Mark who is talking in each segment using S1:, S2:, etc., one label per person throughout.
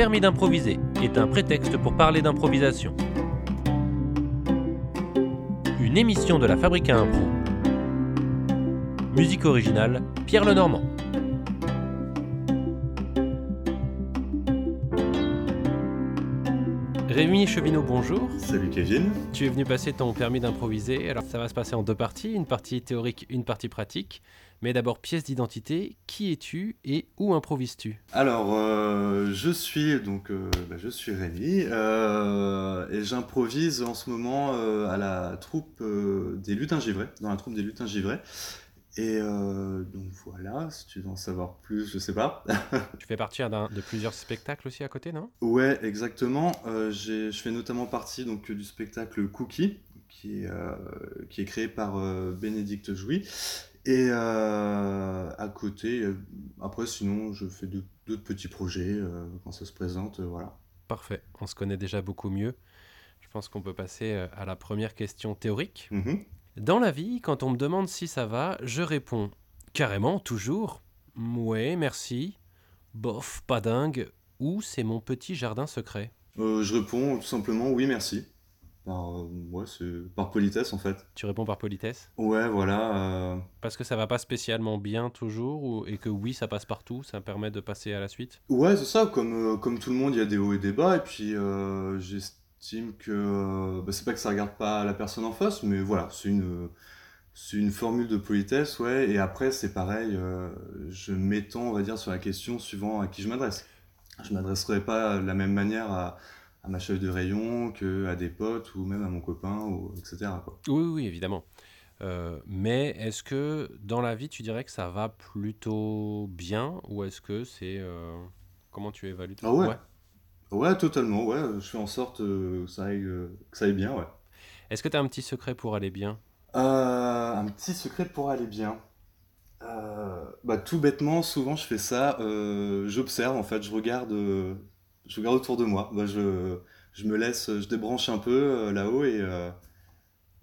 S1: permis d'improviser est un prétexte pour parler d'improvisation. Une émission de la Fabrique à Impro. Musique originale, Pierre Lenormand. Rémi Chevineau, bonjour.
S2: Salut Kevin.
S1: Tu es venu passer ton permis d'improviser. Alors ça va se passer en deux parties, une partie théorique, une partie pratique. Mais d'abord, pièce d'identité, qui es-tu et où improvises-tu?
S2: Alors, euh, je suis donc euh, bah, je suis Rémi euh, et j'improvise en ce moment à la troupe des lutins givrés, dans la troupe des lutins givrés. Et donc voilà, si tu veux en savoir plus, je sais pas.
S1: tu fais partie de plusieurs spectacles aussi à côté, non?
S2: Ouais, exactement. je fais notamment partie donc du spectacle Cookie, qui est, qui est créé par Bénédicte Jouy et euh, à côté, euh, après, sinon, je fais d'autres petits projets euh, quand ça se présente. voilà.
S1: Parfait, on se connaît déjà beaucoup mieux. Je pense qu'on peut passer à la première question théorique.
S2: Mm-hmm.
S1: Dans la vie, quand on me demande si ça va, je réponds carrément, toujours. Ouais, merci. Bof, pas dingue. Ou c'est mon petit jardin secret
S2: Je réponds tout simplement oui, merci. Par, euh, ouais, par politesse en fait.
S1: Tu réponds par politesse?
S2: Ouais, voilà. Euh.
S1: Parce que ça va pas spécialement bien toujours ou... et que oui, ça passe partout, ça permet de passer à la suite?
S2: Ouais, c'est ça. Comme, euh, comme tout le monde, il y a des hauts et des bas. Et puis j'estime que. Bah, c'est pas que ça regarde pas la personne en face, mais voilà, c'est une. C'est une formule de politesse, ouais, et après c'est pareil, je m'étends, on va dire, sur la question suivant à qui je m'adresse. Je m'adresserai pas de la même manière à, à ma chef de rayon que à des potes ou même à mon copain, ou, etc.
S1: Oui, oui, évidemment. Euh, mais est-ce que dans la vie, tu dirais que ça va plutôt bien ou est-ce que c'est... Euh, comment tu évalues
S2: ah ouais. ouais. totalement. Ouais. Je fais en sorte euh, que, ça aille, que ça aille bien. Ouais.
S1: Est-ce que tu as un petit secret pour aller bien?
S2: Un petit secret pour aller bien bah, Tout bêtement, souvent je fais ça. J'observe en fait, je regarde je regarde autour de moi. Bah, je, je me laisse, je débranche un peu euh, là-haut et, euh,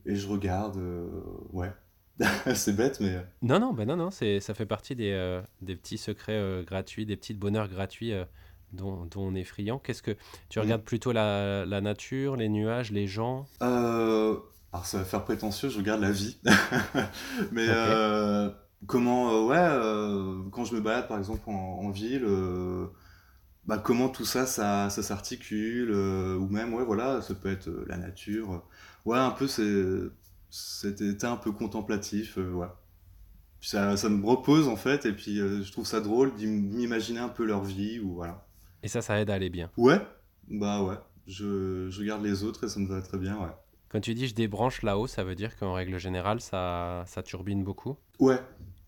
S2: et je regarde. Euh, ouais. c'est bête, mais.
S1: Non, non, ben non, non, c'est, ça fait partie des, des petits secrets gratuits, des petits bonheurs gratuits dont, dont, on est friand. Qu'est-ce que tu regardes mm. plutôt la, la, nature, les nuages, les gens?
S2: Alors ça va faire prétentieux, je regarde la vie. mais comment, ouais, quand je me balade par exemple en, en ville bah, comment tout ça, ça, ça s'articule, euh, ou même, ouais, voilà, ça peut être euh, la nature. Ouais, un peu c'est, cet état un peu contemplatif, euh, ouais. Ça, ça me repose en fait, et puis je trouve ça drôle d'imaginer un peu leur vie, ou voilà.
S1: Et ça, ça aide à aller bien.
S2: Ouais, bah ouais. Je, je regarde les autres et ça me va très bien, ouais.
S1: Quand tu dis je débranche là-haut, ça veut dire qu'en règle générale, ça, ça turbine beaucoup?
S2: Ouais,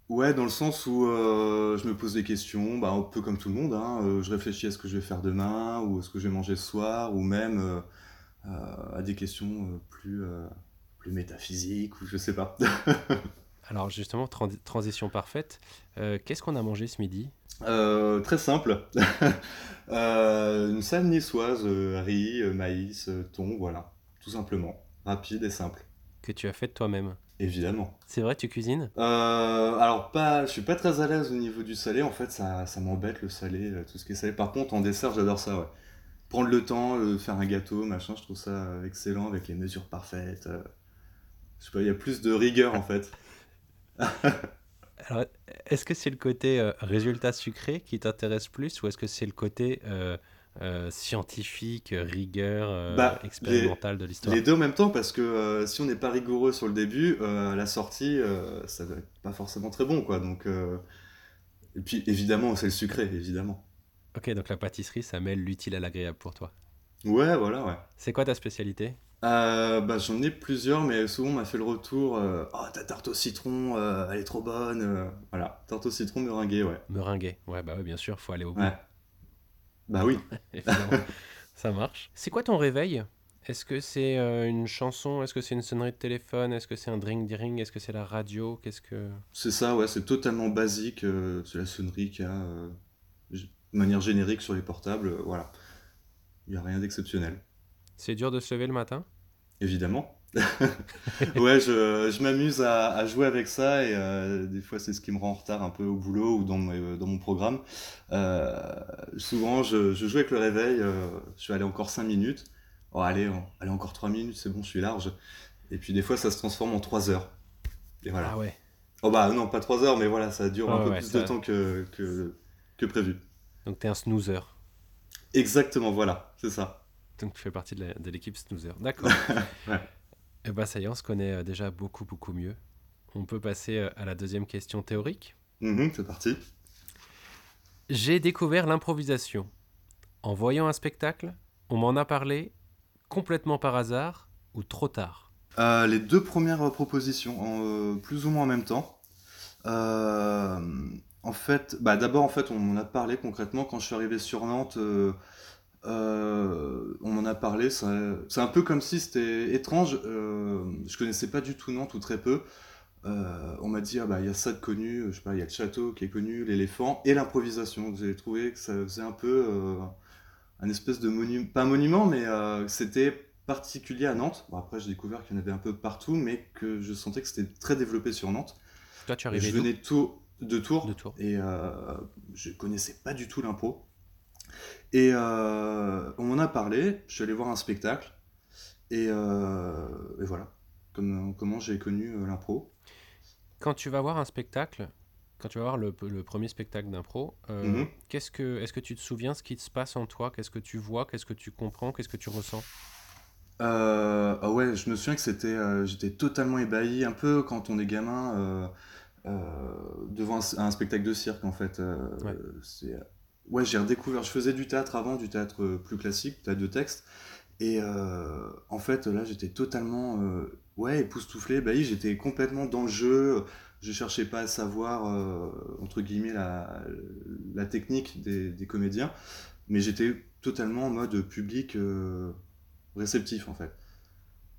S2: Ouais, dans le sens où euh, je me pose des questions, bah, un peu comme tout le monde. Hein, euh, je réfléchis à ce que je vais faire demain, ou à ce que je vais manger ce soir, ou même euh, à des questions plus, plus métaphysiques, ou je sais pas.
S1: Alors justement, transition parfaite. Qu'est-ce qu'on a mangé ce midi?
S2: Très simple. une salade niçoise, riz, maïs, thon, voilà. Tout simplement. Rapide et simple.
S1: Que tu as fait toi-même
S2: Évidemment.
S1: C'est vrai, tu cuisines?
S2: Euh, Alors, pas, je suis pas très à l'aise au niveau du salé. En fait, ça, ça m'embête le salé, euh, tout ce qui est salé. Par contre, en dessert, j'adore ça, ouais. Prendre le temps, de faire un gâteau, machin, je trouve ça excellent avec les mesures parfaites. Euh. Je sais pas, il y a plus de rigueur en fait.
S1: Alors, est-ce que c'est le côté résultat sucré qui t'intéresse plus ou est-ce que c'est le côté euh, scientifique, rigueur euh, bah, expérimentale de l'histoire
S2: Les deux en même temps, parce que euh, si on n'est pas rigoureux sur le début, à la sortie, ça va être pas forcément très bon, quoi. Donc, et puis évidemment, c'est le sucré, évidemment.
S1: Ok, donc la pâtisserie, ça mêle l'utile à l'agréable pour toi.
S2: Ouais, voilà, ouais.
S1: C'est quoi ta spécialité?
S2: Bah, J'en ai plusieurs, mais souvent on m'a fait le retour Oh, ta tarte au citron, elle est trop bonne. voilà, tarte au citron meringuée, ouais.
S1: Meringuée, ouais, bah ouais, bien sûr, faut aller au bout.
S2: Bah oui.
S1: ça marche. C'est quoi ton réveil? Est-ce que c'est euh, une chanson? Est-ce que c'est une sonnerie de téléphone? Est-ce que c'est un drink ring Est-ce que c'est la radio? Qu'est-ce que
S2: C'est ça, ouais. C'est totalement basique. Euh, c'est la sonnerie qu'il y a euh, de manière générique sur les portables. voilà. Il n'y a rien d'exceptionnel.
S1: C'est dur de se lever le matin?
S2: Évidemment. ouais, je, je m'amuse à, à, jouer avec ça et euh, des fois c'est ce qui me rend en retard un peu au boulot ou dans, dans mon programme. Euh, souvent je, je, joue avec le réveil, euh, je suis allé encore 5 minutes. Oh, allez, allez, encore 3 minutes, c'est bon, je suis large. Et puis des fois ça se transforme en 3 heures. Et voilà.
S1: Ah ouais.
S2: Oh bah non, pas 3 heures, mais voilà, ça dure un peu plus de temps que, que, que prévu.
S1: Donc t'es un snoozer.
S2: Exactement, voilà, c'est ça.
S1: Donc tu fais partie de l'équipe snoozer. D'accord. ouais. Eh bien, ça y est, on se connaît euh, déjà beaucoup, beaucoup mieux. On peut passer euh, à la deuxième question théorique.
S2: Mm-hmm, c'est parti.
S1: J'ai découvert l'improvisation. En voyant un spectacle, on m'en a parlé complètement par hasard ou trop tard?
S2: Euh, Les deux premières propositions, plus ou moins en même temps. en fait, bah, d'abord, en fait, on m'en a parlé concrètement quand je suis arrivé sur Nantes euh, on m'en a parlé, c'est un peu comme si c'était étrange. Euh, je connaissais pas du tout Nantes ou très peu. Euh, on m'a dit, ah bah il y a ça de connu, je sais pas, il y a le château qui est connu, l'éléphant et l'improvisation. J'ai trouvé que ça faisait un peu un espèce de monument, pas un monument, mais c'était particulier à Nantes. Bon, après, j'ai découvert qu'il y en avait un peu partout, mais que je sentais que c'était très développé sur Nantes.
S1: Toi, tu arrivais
S2: Je venais de Tours, de Tours,
S1: de Tours.
S2: et je connaissais pas du tout l'impro. Et euh, on m'en a parlé, je suis allé voir un spectacle, et, euh, voilà, comme, comment j'ai connu euh, l'impro.
S1: Quand tu vas voir un spectacle, quand tu vas voir le, premier spectacle d'impro, mhm. qu'est-ce que, est-ce que tu te souviens ce qui se passe en toi? Qu'est-ce que tu vois? Qu'est-ce que tu comprends? Qu'est-ce que tu ressens?
S2: Ah ouais, je me souviens que c'était, j'étais totalement ébahi, un peu quand on est gamin devant un, spectacle de cirque en fait. C'est ouais, j'ai redécouvert. Je faisais du théâtre avant, du théâtre euh, plus classique, théâtre de texte. Et euh, en fait, là, j'étais totalement euh, ouais, époustouflé. Bah, j'étais complètement dans le jeu. Je cherchais pas à savoir, entre guillemets, la, la technique des, des, comédiens. Mais j'étais totalement en mode public réceptif, en fait.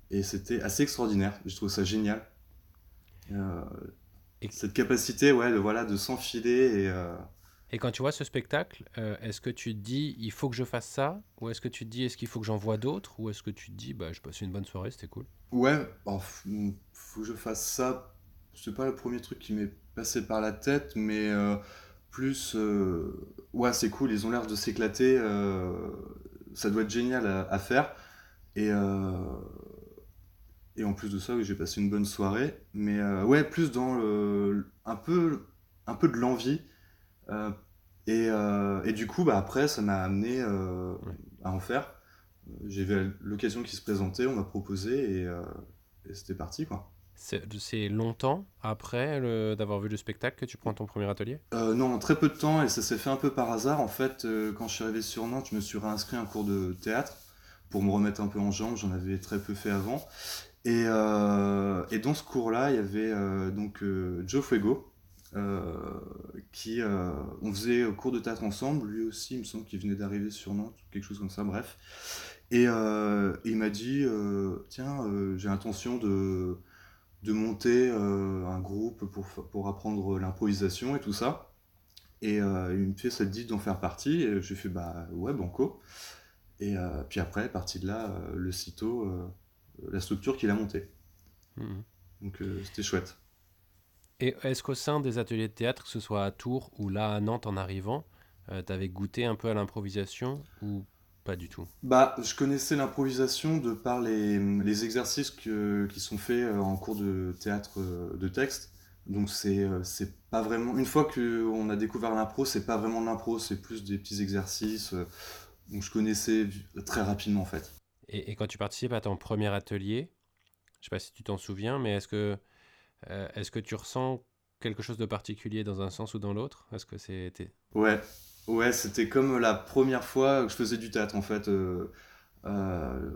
S2: Et c'était assez extraordinaire. Je trouve ça génial. Et... Cette capacité, ouais, de, voilà, de s'enfiler et
S1: et quand tu vois ce spectacle, euh, est-ce que tu te dis il faut que je fasse ça? Ou est-ce que tu te dis est-ce qu'il faut que j'en vois d'autres? Ou est-ce que tu te dis bah, je passe une bonne soirée, c'était cool?
S2: Ouais, il mm, faut que je fasse ça. C'est pas le premier truc qui m'est passé par la tête, mais euh, plus. Euh, ouais, c'est cool, ils ont l'air de s'éclater. ça doit être génial à, faire. Et. Et en plus de ça, oui, j'ai passé une bonne soirée. Mais ouais, plus dans le, un, peu, un peu de l'envie et, euh, et, du coup, bah, après, ça m'a amené euh, à en faire. J'ai vu l'occasion qui se présentait, on m'a proposé et, c'était parti. quoi.
S1: C'est longtemps après d'avoir vu le spectacle que tu prends ton premier atelier?
S2: Non, très peu de temps et ça s'est fait un peu par hasard. En fait, quand je suis arrivé sur Nantes, je me suis réinscrit à un cours de théâtre pour me remettre un peu en jambes. J'en avais très peu fait avant. Et, et dans ce cours-là, il y avait donc Joe Fuego, euh, qui euh, on faisait cours de théâtre ensemble, lui aussi il me semble qu'il venait d'arriver sur Nantes, quelque chose comme ça, bref. Et, euh, il m'a dit, tiens, j'ai l'intention de, de monter un groupe pour, pour apprendre l'improvisation et tout ça. Et il me fait cette dit d'en faire partie, et j'ai fait, bah ouais, banco. Et puis après, parti de là, le CITO, la structure qu'il a montée. Mmh. Donc c'était chouette.
S1: Et est-ce qu'au sein des ateliers de théâtre, que ce soit à Tours ou là à Nantes en arrivant, euh, tu avais goûté un peu à l'improvisation ou pas du tout?
S2: Bah, je connaissais l'improvisation de par les, les exercices que, qui sont faits euh, en cours de théâtre euh, de texte. Donc c'est c'est pas vraiment une fois qu'on a découvert l'impro, c'est pas vraiment de l'impro, c'est plus des petits exercices. Donc je connaissais très rapidement en fait.
S1: Et, et, quand tu participes à ton premier atelier, je sais pas si tu t'en souviens, mais est-ce que euh, est-ce que tu ressens quelque chose de particulier dans un sens ou dans l'autre? Est-ce que c'était
S2: Ouais, ouais, c'était comme la première fois que je faisais du théâtre en fait. Euh, euh,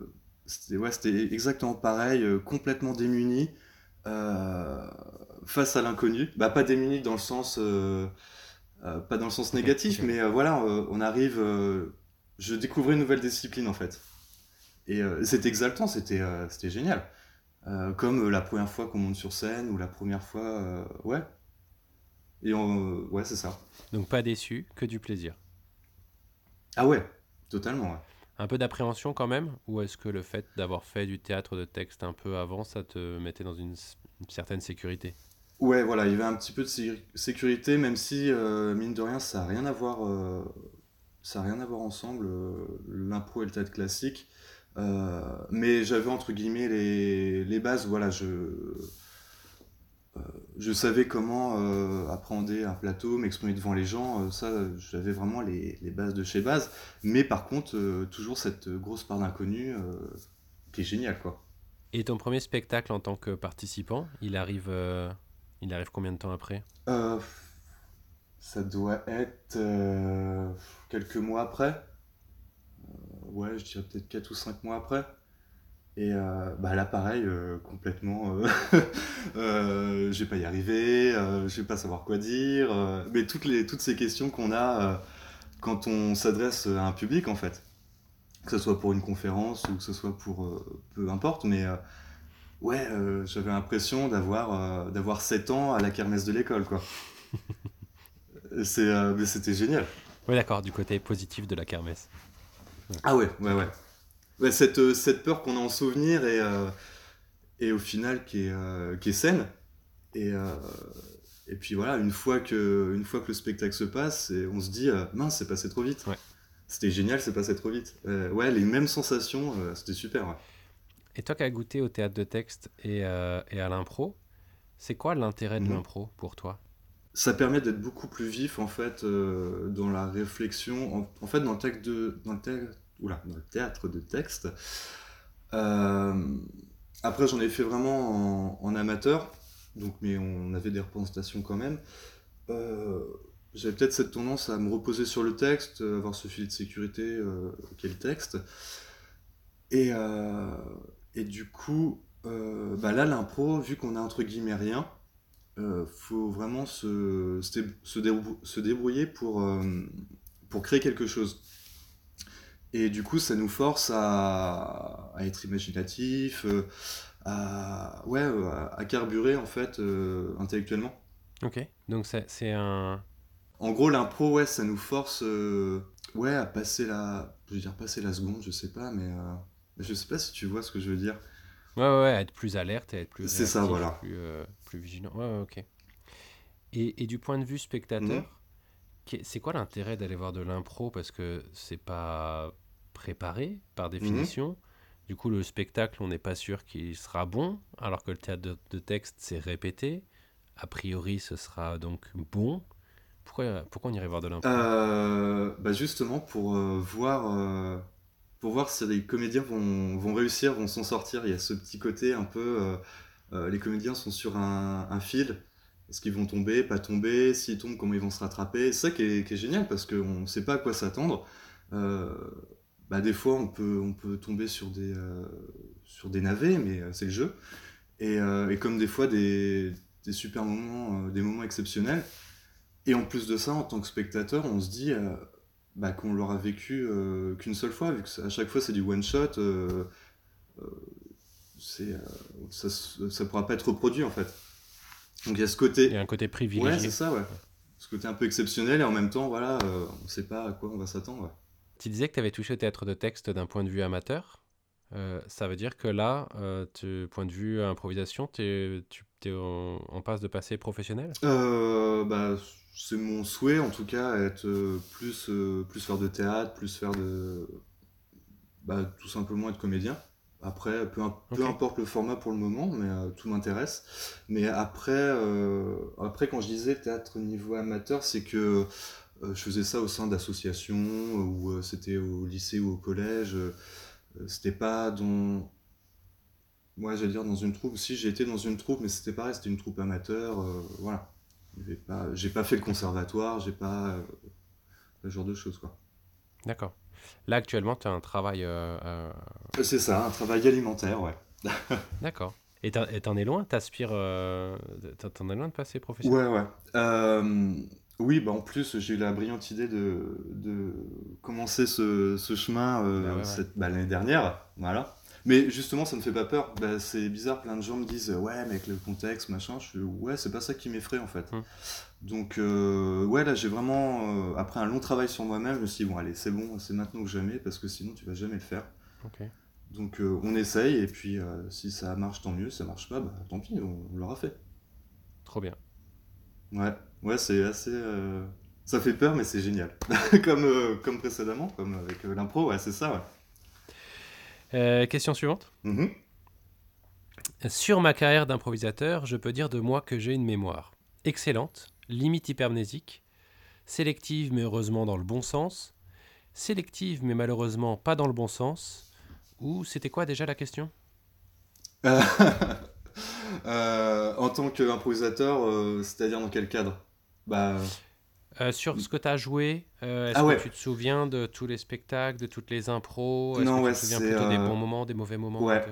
S2: c'était ouais, c'était exactement pareil, complètement démuni face à l'inconnu. Bah pas démuni dans le sens pas dans le sens négatif, mais voilà, on arrive. je découvrais une nouvelle discipline en fait. Et c'était exaltant, c'était c'était génial. Euh, comme euh, la première fois qu'on monte sur scène ou la première fois. Euh, ouais. Et on, ouais, c'est ça.
S1: Donc pas déçu, que du plaisir.
S2: Ah ouais, totalement.
S1: un peu d'appréhension quand même Ou est-ce que le fait d'avoir fait du théâtre de texte un peu avant, ça te mettait dans une, certaine sécurité?
S2: Ouais, voilà, il y avait un petit peu de sécurité, même si, euh, mine de rien, ça n'a rien à voir, ça a rien à voir ensemble, l'impro et le théâtre classique. Mais j'avais entre guillemets les, les bases, voilà, je euh, je savais comment euh, appréhender un plateau, m'exprimer devant les gens, euh, ça j'avais vraiment les, bases de chez base, mais par contre toujours cette grosse part d'inconnu qui est géniale quoi.
S1: Et ton premier spectacle en tant que participant, il arrive, il arrive combien de temps après?
S2: Ça doit être quelques mois après. Ouais, je dirais peut-être 4 ou 5 mois après. Et euh, bah là, pareil, euh, complètement, euh, euh, je vais pas y arriver, je vais pas savoir quoi dire, mais toutes, les, toutes ces questions qu'on a quand on s'adresse à un public, en fait. Que ce soit pour une conférence ou que ce soit pour peu importe, mais ouais, j'avais l'impression d'avoir d'avoir 7 ans à la kermesse de l'école, quoi. C'est, mais c'était génial.
S1: Oui, d'accord, du côté positif de la kermesse.
S2: Ah ouais, ouais, ouais cette, euh, cette peur qu'on a en souvenir et, euh, et au final qui est, euh, qui est saine. Et, et puis voilà, une fois, que, une fois que le spectacle se passe, et on se dit mince, c'est passé trop vite. C'était génial, c'est passé trop vite. ouais, les mêmes sensations, c'était super.
S1: Et toi qui as goûté au théâtre de texte et, et à l'impro, c'est quoi l'intérêt de mhm. l'impro pour toi?
S2: Ça permet d'être beaucoup plus vif en fait dans la réflexion. En, fait, dans le texte de, dans le texte, dans le théâtre de texte. Euh, après, j'en ai fait vraiment en, amateur, donc, mais on avait des représentations quand même. Euh, j'avais peut-être cette tendance à me reposer sur le texte, avoir ce filet de sécurité euh, qu'est le texte. Et, et du coup, bah là, l'impro, vu qu'on a entre guillemets rien, faut vraiment se, se, débrouiller pour, pour créer quelque chose. Et du coup, ça nous force à, être imaginatif, euh, à, ouais, euh, à carburer en fait euh, intellectuellement.
S1: Ok, donc c'est un.
S2: En gros, l'impro, ouais, ça nous force ouais, à passer la. Je veux dire, passer la seconde, je sais pas, mais. Je sais pas si tu vois ce que je veux dire.
S1: Ouais, ouais, être plus alerte et être plus.
S2: C'est ça, voilà.
S1: Plus, plus, vigilant. Ouais, ouais, ok. Et, et, du point de vue spectateur, mhm. c'est quoi l'intérêt d'aller voir de l'impro Parce que c'est pas préparé par définition? Mhm. Du coup, le spectacle, on n'est pas sûr qu'il sera bon, alors que le théâtre de, texte, c'est répété. A priori, ce sera donc bon. Pourquoi, pourquoi on irait voir de l'impro?
S2: Euh, bah Justement, pour euh, voir... Euh, pour voir si les comédiens vont, vont réussir, vont s'en sortir. Il y a ce petit côté un peu... les comédiens sont sur un, fil. Est-ce qu'ils vont tomber, pas tomber? S'ils tombent, comment ils vont se rattraper? C'est ça qui est, qui est, génial parce qu'on ne sait pas à quoi s'attendre. Euh, bah, des fois on peut, on peut tomber sur des, euh, sur des navets, mais euh, c'est le jeu. Et, euh, et, comme des fois des, des super moments, des moments exceptionnels. Et en plus de ça, en tant que spectateur, on se dit bah, qu'on l'aura vécu qu'une seule fois, vu que à chaque fois c'est du one shot. c'est ça, ça pourra pas être reproduit en fait. Donc il y a ce côté.
S1: Il y a un côté privilégié.
S2: Ouais, c'est ça, ouais. Ce côté un peu exceptionnel et en même temps, voilà, on sait pas à quoi on va s'attendre.
S1: Tu disais que tu avais touché au théâtre de texte d'un point de vue amateur. Euh, ça veut dire que là, euh, tu, point de vue improvisation, tu es en, en, passe de passer professionnel?
S2: Euh, bah, C'est mon souhait en tout cas, être plus, plus faire de théâtre, plus faire de... Bah, tout simplement être comédien. Après, peu, peu, importe le format pour le moment, mais tout m'intéresse. Mais après, après, quand je disais théâtre niveau amateur, c'est que euh, je faisais ça au sein d'associations, euh, ou euh, c'était au lycée ou au collège. c'était pas dans. Moi, j'allais dire dans une troupe. Si, j'ai été dans une troupe, mais c'était pareil, c'était une troupe amateur. voilà. J'ai pas, pas fait le conservatoire, j'ai pas. ce genre de choses, quoi.
S1: D'accord. Là, actuellement, tu as un travail.
S2: C'est ça, un travail alimentaire, ouais.
S1: D'accord. Et t'en es loin T'aspires. T'en es loin de passer professionnel?
S2: Ouais, ouais. Euh, oui, bah en plus, j'ai eu la brillante idée de, de commencer ce, ce chemin euh, bah bah, l'année dernière. Voilà. Mais justement, ça me fait pas peur. Bah, c'est bizarre, plein de gens me disent ouais, mais avec le contexte, machin. Je suis ouais, c'est pas ça qui m'effraie en fait. Hum. Donc euh, ouais, là j'ai vraiment euh, après un long travail sur moi-même, je me suis dit bon allez, c'est bon, c'est maintenant ou jamais parce que sinon tu vas jamais le faire. Donc euh, on essaye et puis si ça marche tant mieux, ça marche pas, bah tant pis, on, l'aura fait.
S1: Trop bien.
S2: Ouais, ouais, c'est assez ça fait peur mais c'est génial. comme comme précédemment, comme avec l'impro, ouais, c'est ça ouais.
S1: Euh, question suivante. Mhm. Sur ma carrière d'improvisateur, je peux dire de moi que j'ai une mémoire excellente, limite hypermnésique, sélective mais heureusement dans le bon sens, sélective mais malheureusement pas dans le bon sens, ou c'était quoi déjà la question?
S2: Euh, En tant qu'improvisateur, euh, c'est-à-dire dans quel cadre? Bah...
S1: Euh, sur ce que tu as joué, euh, est-ce ah que tu te souviens de tous les spectacles, de toutes les impros? Est-ce que tu te souviens plutôt des bons moments, des mauvais moments
S2: ouais.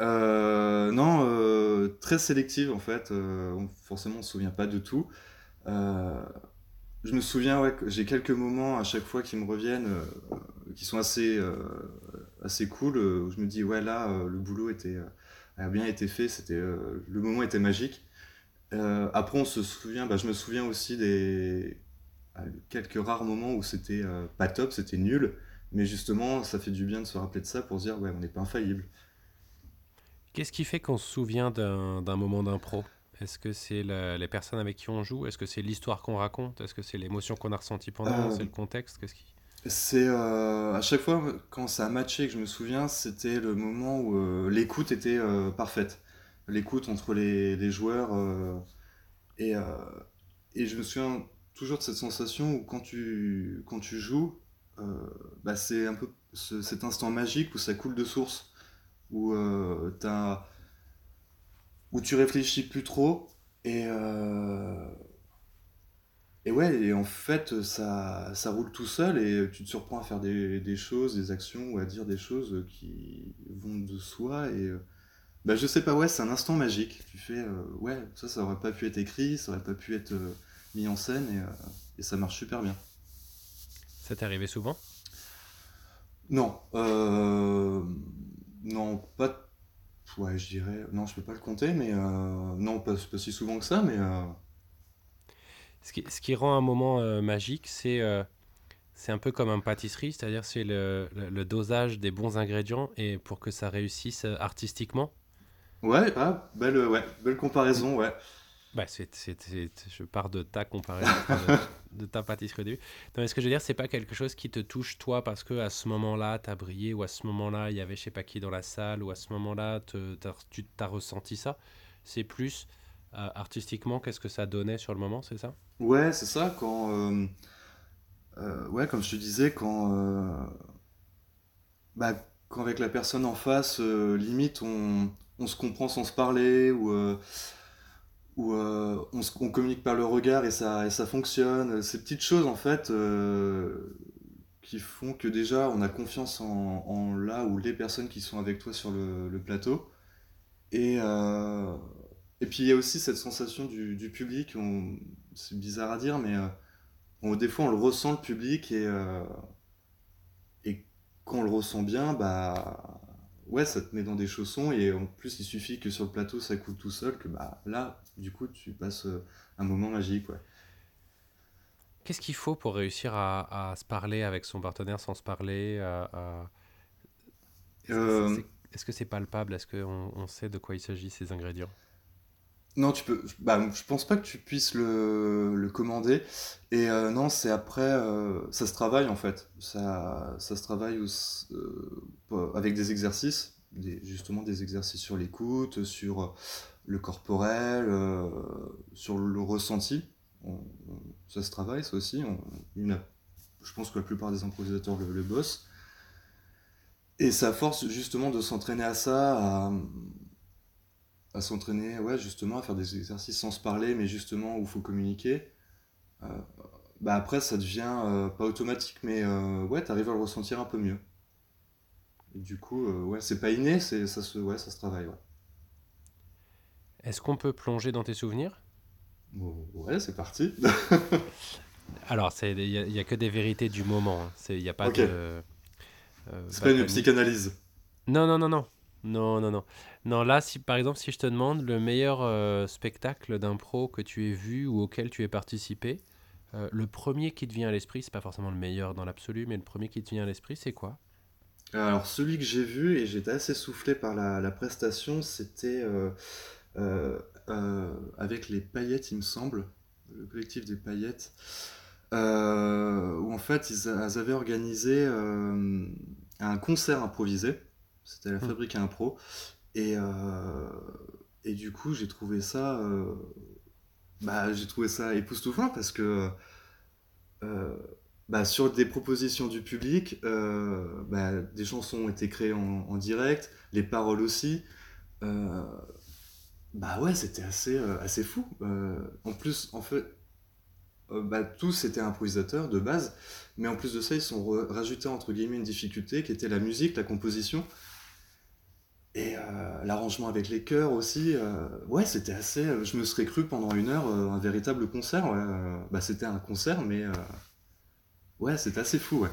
S2: Euh, non, très sélective en fait. forcément, on se souvient pas de tout. je me souviens, ouais, j'ai quelques moments à chaque fois qui me reviennent, qui sont assez, assez cool. où je me dis, ouais, là, le boulot était, a bien été fait. C'était, le moment était magique. après, on se souvient, bah, je me souviens aussi des, quelques rares moments où c'était euh, pas top, c'était nul, mais justement, ça fait du bien de se rappeler de ça pour se dire, ouais, on n'est pas infaillible.
S1: Qu'est-ce qui fait qu'on se souvient d'un moment d'impro? Est-ce que c'est les personnes avec qui on joue? Est-ce que c'est l'histoire qu'on raconte? Est-ce que c'est l'émotion qu'on a ressentie pendant? Euh, C'est le contexte? Qu'est-ce qui...
S2: C'est euh, à chaque fois quand ça a matché que je me souviens, c'était le moment où l'écoute était parfaite. L'écoute entre les, les joueurs et, et je me souviens toujours de cette sensation où quand tu, quand tu joues, euh, bah c'est un peu cet instant magique où ça coule de source, où, euh, où tu réfléchis plus trop et, euh, et ouais, et en fait ça, ça roule tout seul et tu te surprends à faire des, des choses, des actions ou à dire des choses qui vont de soi et bah je sais pas, ouais, c'est un instant magique. Tu fais, ouais, ça, ça aurait pas pu être écrit, ça aurait pas pu être mis en scène euh, et, ça marche super bien.
S1: Ça t'est arrivé souvent?
S2: Non. Euh, non, pas. Ouais, je dirais. Non, je peux pas le compter, mais. Euh, non, pas, si souvent que ça, mais.
S1: Ce, qui, ce qui rend un moment magique, c'est. c'est un peu comme un pâtisserie, c'est-à-dire c'est le, le, dosage des bons ingrédients et pour que ça réussisse artistiquement?
S2: Ouais, ah, belle, ouais, belle comparaison, ouais.
S1: Bah, c'est, je pars de ta comparaison, de, ta pâtisserie au début. Non, ce que je veux dire, c'est pas quelque chose qui te touche toi parce que à ce moment-là, tu as brillé, ou à ce moment-là, il y avait je sais pas qui dans la salle, ou à ce moment-là, tu as ressenti ça. C'est plus euh, artistiquement, qu'est-ce que ça donnait sur le moment, c'est ça?
S2: Ouais, c'est ça. Quand, euh, euh, ouais, comme je te disais, quand, bah, quand avec la personne en face, limite, on, on, se comprend sans se parler, ou où euh, on, communique par le regard et ça, ça fonctionne. Ces petites choses, en fait, euh, qui font que déjà, on a confiance en, là ou les personnes qui sont avec toi sur le, plateau. Et, euh, et puis, il y a aussi cette sensation du, public. C'est bizarre à dire, mais des fois, on le ressent, le public, et, et quand on le ressent bien, bah ouais, ça te met dans des chaussons et en plus il suffit que sur le plateau ça coule tout seul, que bah là, du coup, tu passes euh, un moment magique. Ouais.
S1: Qu'est-ce qu'il faut pour réussir à, se parler avec son partenaire sans se parler euh, Est-ce que c'est palpable? Est-ce qu'on on sait de quoi il s'agit ces ingrédients?
S2: Non, tu peux. Bah, je pense pas que tu puisses le, le commander. Et euh, non, c'est après. Euh, ça se travaille en fait. Ça, ça se travaille euh, avec des exercices. Justement, des exercices sur l'écoute, sur le corporel, sur le ressenti. ça se travaille, ça aussi. je pense que la plupart des improvisateurs le, le bossent. Et ça force justement de s'entraîner à ça, à à s'entraîner, ouais, justement, à faire des exercices sans se parler, mais justement où il faut communiquer. Euh, bah après, ça devient euh, pas automatique, mais euh, ouais, t'arrives à le ressentir un peu mieux. Du coup, ouais, c'est pas inné, c'est, ça, se, ouais, ça se travaille. Ouais.
S1: Est-ce qu'on peut plonger dans tes souvenirs?
S2: Ouais, c'est parti.
S1: Alors, il n'y a, que des vérités du moment. Il hein. n'y a pas de.
S2: c'est pas une psychanalyse.
S1: Non, non, non, non. Non, non, non. Non, là, si, par exemple, si je te demande le meilleur euh, spectacle d'impro que tu aies vu ou auquel tu aies participé, euh, le premier qui te vient à l'esprit, c'est pas forcément le meilleur dans l'absolu, mais le premier qui te vient à l'esprit, c'est quoi?
S2: Alors, celui que j'ai vu, et j'étais assez soufflé par la, la prestation, c'était euh, avec les paillettes, il me semble, le collectif des paillettes, où en fait, ils, ils avaient organisé un concert improvisé c'était la hmm. fabrique à impro. Et, euh, et du coup, j'ai trouvé ça. Euh, bah, j'ai trouvé ça époustouflant parce que. Euh, bah, sur des propositions du public, bah, des chansons ont été créées en, direct, les paroles aussi. bah ouais, c'était assez, assez fou. en plus, en fait, bah, tous étaient improvisateurs de base, mais en plus de ça, ils sont rajoutés entre guillemets une difficulté qui était la musique, la composition. Et euh, l'arrangement avec les chœurs aussi, euh, ouais, c'était assez. Euh, je me serais cru pendant une heure un véritable concert. bah, c'était un concert, mais ouais, c'était assez fou, ouais.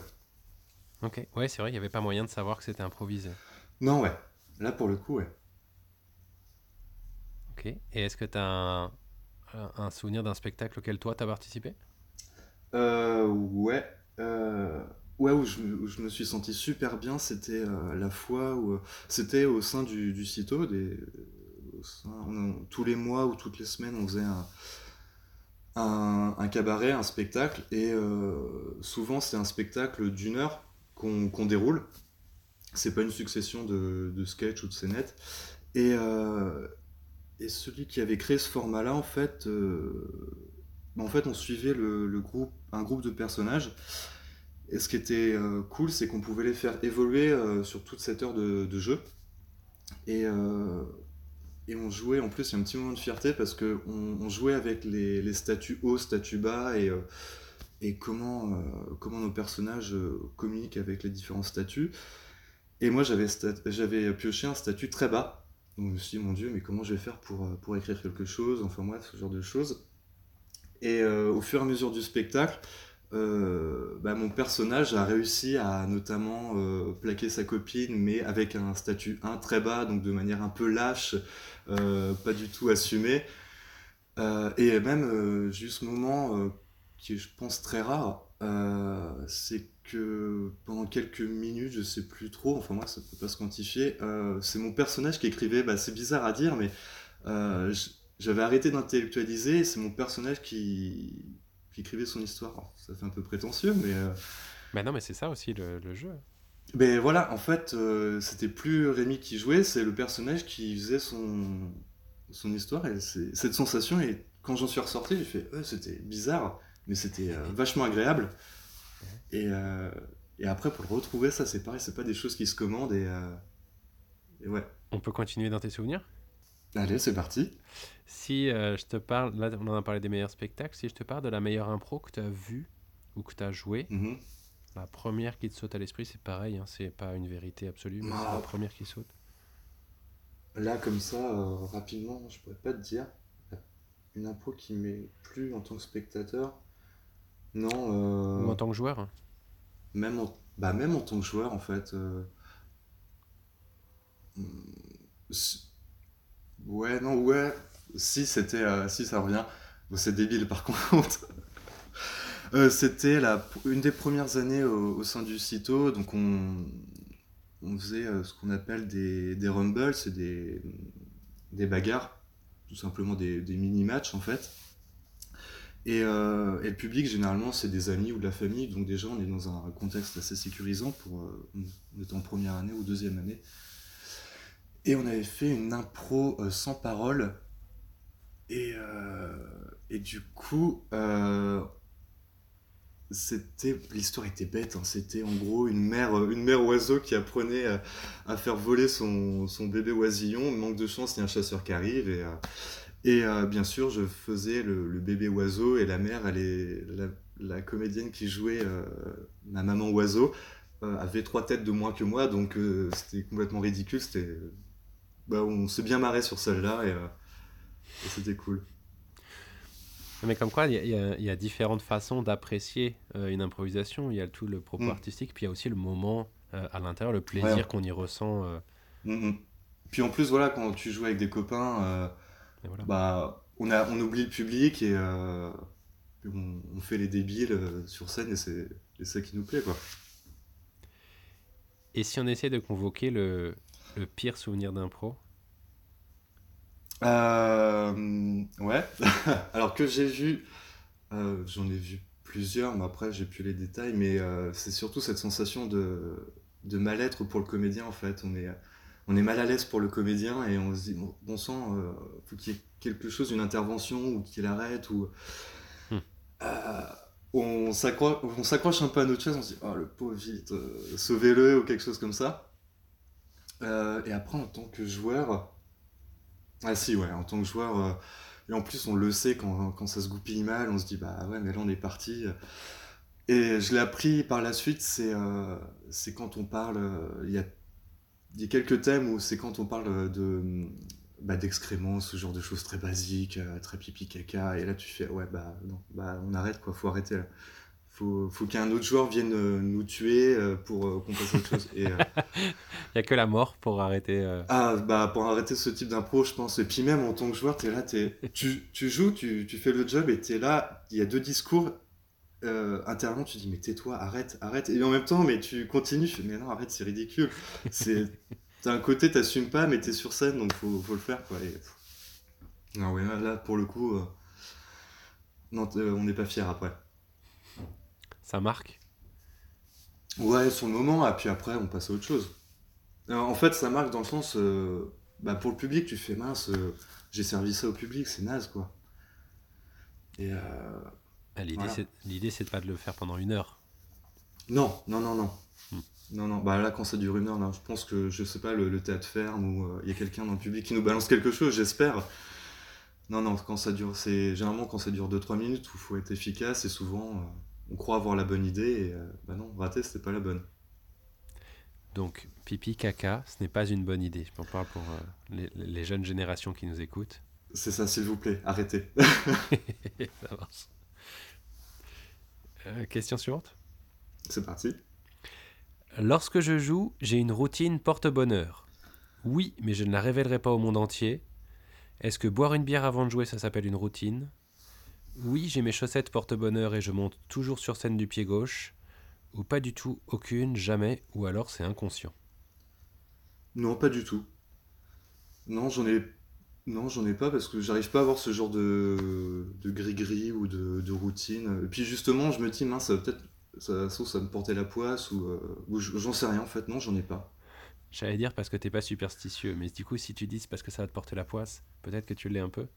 S1: Ok, ouais, c'est vrai, il n'y avait pas moyen de savoir que c'était improvisé.
S2: Non, ouais. Là, pour le coup, ouais.
S1: Ok. Et est-ce que tu as un, un, souvenir d'un spectacle auquel toi, tu as participé
S2: Ouais. Ouais, où je, me suis senti super bien, c'était euh, la fois où euh, c'était au sein du, du CITO, des, tous les mois ou toutes les semaines, on faisait un, un, cabaret, un spectacle, et euh, souvent c'est un spectacle d'une heure qu'on déroule. C'est pas une succession de, de sketchs ou de scénettes. Et, et celui qui avait créé ce format-là, en fait, en fait, on suivait le, groupe, un groupe de personnages et ce qui était euh, cool, c'est qu'on pouvait les faire évoluer euh, sur toute cette heure de, jeu. Et, euh, et, on jouait, en plus, il y a un petit moment de fierté parce qu'on on jouait avec les, statuts hauts, statuts bas et, et comment, comment nos personnages communiquent avec les différents statuts. Et moi, j'avais, j'avais pioché un statut très bas. Donc je me suis dit, mon Dieu, mais comment je vais faire pour, pour écrire quelque chose Enfin, moi, ce genre de choses. Et au fur et à mesure du spectacle, euh, bah, mon personnage a réussi à notamment euh, plaquer sa copine, mais avec un statut 1 très bas, donc de manière un peu lâche, euh, pas du tout assumée. et même, juste ce moment qui est, je pense, très rare, c'est que pendant quelques minutes, je sais plus trop, enfin moi ça peut pas se quantifier, c'est mon personnage qui écrivait, bah, c'est bizarre à dire, mais j'avais arrêté d'intellectualiser, c'est mon personnage qui écrivait son histoire. ça fait un peu prétentieux, mais. Euh...
S1: Bah non, mais c'est ça aussi le, jeu.
S2: Mais voilà, en fait, euh, c'était plus Rémi qui jouait, c'est le personnage qui faisait son, son histoire. Et cette sensation, et quand j'en suis ressorti, j'ai fait, c'était bizarre, mais c'était euh, vachement agréable. Et, euh, et, après, pour le retrouver, ça, c'est pareil, c'est pas des choses qui se commandent. Et, et ouais.
S1: On peut continuer dans tes souvenirs?
S2: Allez, c'est parti.
S1: Si euh, je te parle, là on en a parlé des meilleurs spectacles, si je te parle de la meilleure impro que tu as vue ou que tu as jouée, mhm. la première qui te saute à l'esprit, c'est pareil, hein, c'est pas une vérité absolue, mais c'est la ah. première qui saute.
S2: Là, comme ça, euh, rapidement, je pourrais pas te dire. Une impro qui m'est plus en tant que spectateur. Non. Euh,
S1: ou en tant que joueur hein.
S2: même, en... bah, même en tant que joueur, en fait. Hmm, Ouais, non, ouais. Si, c'était. Euh, si, ça revient. c'est débile par contre. Euh, c'était une des premières années au, sein du CITO. Donc, on, on faisait euh, ce qu'on appelle des, des rumbles, c'est des, des bagarres. Tout simplement des, des mini-matchs en fait. Et, et, le public, généralement, c'est des amis ou de la famille. Donc, déjà, on est dans un contexte assez sécurisant pour. est en première année ou deuxième année. Et on avait fait une impro euh, sans parole. Et, euh, et du coup, euh, l'histoire était bête. Hein. C'était en gros une mère, une mère oiseau qui apprenait à, faire voler son, son, bébé oisillon. Manque de chance, il y a un chasseur qui arrive. Et, et bien sûr, je faisais le, bébé oiseau et la mère, elle est la, la comédienne qui jouait ma maman oiseau avait trois têtes de moins que moi, donc c'était complètement ridicule. C'était bah, on s'est bien marré sur celle-là et, euh, c'était cool.
S1: Mais comme quoi, il y, a différentes façons d'apprécier euh, une improvisation. Il y a tout le propos mm. artistique, puis il y a aussi le moment euh, à l'intérieur, le plaisir qu'on y ressent. Mm, mm.
S2: Puis en plus, voilà, quand tu joues avec des copains, bah, on, a, on oublie le public et on, fait les débiles sur scène et c'est ça qui nous plaît, quoi.
S1: Et si on essaie de convoquer le, le pire souvenir d'impro
S2: euh, Ouais. Alors que j'ai vu, euh, j'en ai vu plusieurs, mais après j'ai plus les détails, mais euh, c'est surtout cette sensation de, de mal-être pour le comédien en fait. On est, on est mal à l'aise pour le comédien et on se dit, bon, sang, euh, faut qu'il y ait quelque chose, une intervention ou qu'il arrête ou. Hmm. on s'accroche un peu à notre chaise, on se dit, oh le pauvre vite, sauvez-le ou quelque chose comme ça. Et après, en tant que joueur, ah si, ouais, en tant que joueur, euh, et en plus on le sait quand, quand, ça se goupille mal, on se dit bah ouais mais là on est parti. Et je l'ai appris par la suite, c'est euh, quand on parle, euh, il y, a, y a quelques thèmes où c'est quand on parle de bah, d'excréments, ce genre de choses très basiques, très pipi caca, et là tu fais ouais bah non, bah on arrête quoi, faut arrêter. Là faut, faut qu'un autre joueur vienne euh, nous tuer euh, pour euh, qu'on passe à autre chose.
S1: Il n'y a que la mort pour arrêter.
S2: Ah, bah pour arrêter ce type d'impro, je pense. Et puis même en tant que joueur, es là, es... Tu, tu, joues, tu, tu, fais le job et tu es là, il y a deux discours. intérieurement, tu dis, mais tais-toi, arrête, arrête. Et en même temps, mais tu continues, mais non, arrête, c'est ridicule. C'est... D'un côté, t'assumes pas, mais tu es sur scène, donc faut, faut le faire. Quoi. Non, ouais, là, pour le coup, non, on n'est pas fiers après.
S1: Ça marque
S2: Ouais, sur le moment, et puis après, on passe à autre chose. Euh, en fait, ça marque dans le sens, euh, bah, pour le public, tu fais mince, euh, j'ai servi ça au public, c'est naze, quoi. Et
S1: ah, L'idée, c'est de pas de le faire pendant une heure.
S2: Non, non, non, non. Hmm. Non, non, bah là, quand ça dure une heure, je pense que, je sais pas, le, théâtre ferme ou il y a quelqu'un dans le public qui nous balance quelque chose, j'espère. Non, non, quand ça dure, c'est généralement quand ça dure 2-3 minutes où il faut être efficace et souvent on croit avoir la bonne idée et euh, bah non, rater, c'était pas la bonne.
S1: Donc, pipi, caca, ce n'est pas une bonne idée. Je parle pour euh, les, jeunes générations qui nous écoutent.
S2: C'est ça, s'il vous plaît, arrêtez. ça
S1: marche. Euh, question suivante
S2: C'est parti.
S1: Lorsque je joue, j'ai une routine porte-bonheur. Oui, mais je ne la révélerai pas au monde entier. Est-ce que boire une bière avant de jouer, ça s'appelle une routine? Oui, j'ai mes chaussettes porte-bonheur et je monte toujours sur scène du pied gauche. Ou pas du tout, aucune, jamais, ou alors c'est inconscient.
S2: Non, pas du tout. Non, j'en ai non, j'en ai pas parce que j'arrive pas à avoir ce genre de, de gris-gris ou de, routine. Et puis justement, je me dis, mince, ça peut-être, ça, ça me porter la poisse ou, euh, ou j'en sais rien en fait. Non, j'en ai pas.
S1: J'allais dire parce que t'es pas superstitieux, mais du coup, si tu dis parce que ça va te porter la poisse, peut-être que tu l'es un peu.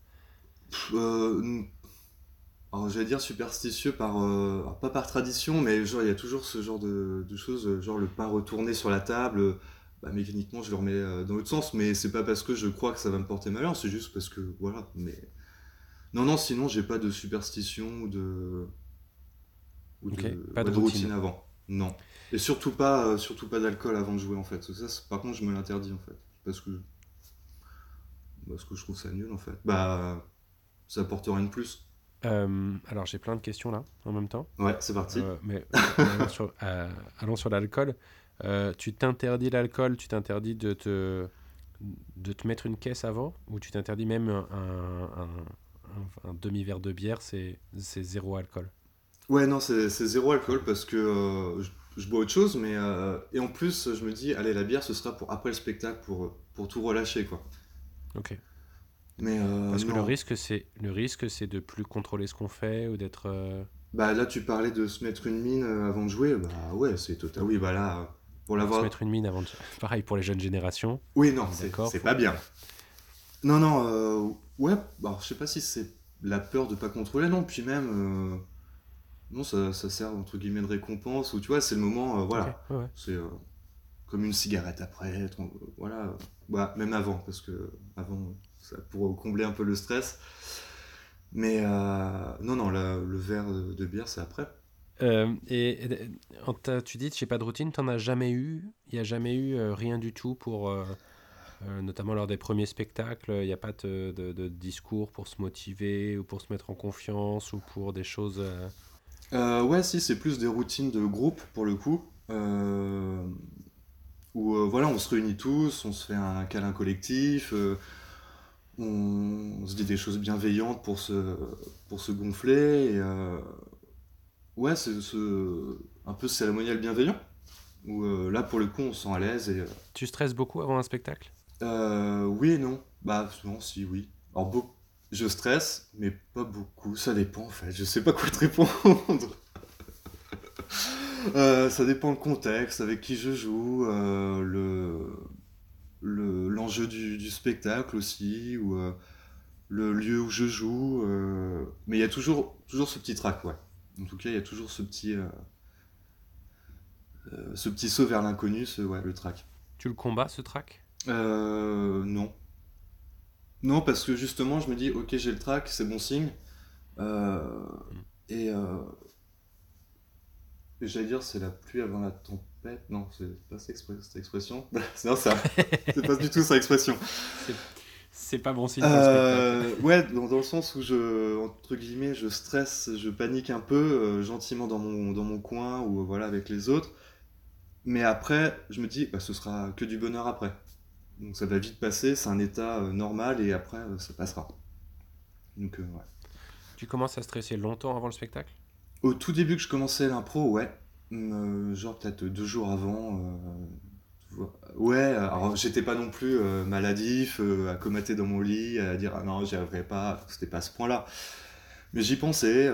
S2: Euh, alors j'allais dire superstitieux par euh, pas par tradition mais genre il y a toujours ce genre de, choses genre le pain retourné sur la table bah, mécaniquement je le remets euh, dans l'autre sens mais c'est pas parce que je crois que ça va me porter malheur c'est juste parce que voilà mais non non sinon j'ai pas de superstition ou de ou de, pas de, routine. avant. Non. Et surtout pas euh, surtout pas d'alcool avant de jouer en fait. Ça par contre je me l'interdis en fait. Parce que parce que je trouve ça nul en fait. Bah ça apporte rien de plus
S1: euh, alors j'ai plein de questions là en même temps.
S2: Ouais, c'est parti.
S1: Euh, mais euh, allons sur, l'alcool. tu t'interdis l'alcool, tu t'interdis de te, de te mettre une caisse avant? Ou tu t'interdis même un, un, demi-verre de bière, c'est zéro alcool?
S2: Ouais, non, c'est zéro alcool parce que je, bois autre chose, mais et en plus je me dis, allez, la bière ce sera pour après le spectacle pour, pour tout relâcher quoi.
S1: Ok. Euh, Parce que le risque, c'est le risque, c'est de plus contrôler ce qu'on fait ou d'être. Euh,
S2: bah là, tu parlais de se mettre une mine euh, avant de jouer. Bah ouais, c'est total. Oui, bah là, pour l'avoir.
S1: Se mettre une mine avant de. Pareil pour les jeunes générations.
S2: Oui, non, c'est pas bien. Non, non, ouais. Bah, je sais pas si c'est la peur de pas contrôler, non. Puis même, non, ça, ça, sert entre guillemets de récompense ou tu vois, c'est le moment, voilà. C'est comme une cigarette après, voilà. Bah, même avant, parce que avant pour combler un peu le stress. Mais euh, non, non, le verre de, bière, c'est après.
S1: Euh, et, tu dis, j'ai pas de routine, t'en as jamais eu? Il n'y a jamais eu euh, rien du tout pour, notamment lors des premiers spectacles, il n'y a pas de, de, discours pour se motiver ou pour se mettre en confiance ou pour des choses.
S2: ouais, si, c'est plus des routines de groupe pour le coup. où voilà, on se réunit tous, on se fait un câlin collectif, on, se dit des choses bienveillantes pour se, pour se gonfler. Et, ouais, c'est ce, un peu cérémonial bienveillant. Où là, pour le coup, on se sent à l'aise. Et,
S1: Tu stresses beaucoup avant un spectacle?
S2: Oui et non. Bah, souvent, si, oui. Alors, beaucoup je stresse, mais pas beaucoup. Ça dépend en fait. Je sais pas quoi te répondre. Euh, ça dépend le contexte, avec qui je joue, euh, le, l'enjeu du, spectacle aussi, ou euh, le lieu où je joue. mais il y a toujours, toujours ce petit trac, ouais. En tout cas, il y a toujours ce petit, ce petit saut vers l'inconnu, ce, ouais, le trac.
S1: Tu le combats, ce trac?
S2: Non. Non, parce que justement, je me dis, ok, j'ai le track, c'est bon signe. Euh, et, euh, j'allais dire, c'est la pluie avant la tempête. Non, c'est pas cette, expression. non, ça, c'est pas du tout sa expression.
S1: C'est pas bon signe.
S2: Euh, ouais, dans, le sens où je, entre guillemets, je stresse, je panique un peu, gentiment dans mon, dans mon coin ou voilà avec les autres. Mais après, je me dis, bah, ce sera que du bonheur après. Donc ça va vite passer, c'est un état euh, normal et après euh, ça passera. Donc euh, ouais.
S1: Tu commences à stresser longtemps avant le spectacle?
S2: Au tout début que je commençais l'impro, ouais. genre peut-être deux jours avant. ouais, alors j'étais pas non plus maladif, à comater dans mon lit, à dire ah non, j'y arriverai pas, c'était pas à ce point-là. Mais j'y pensais,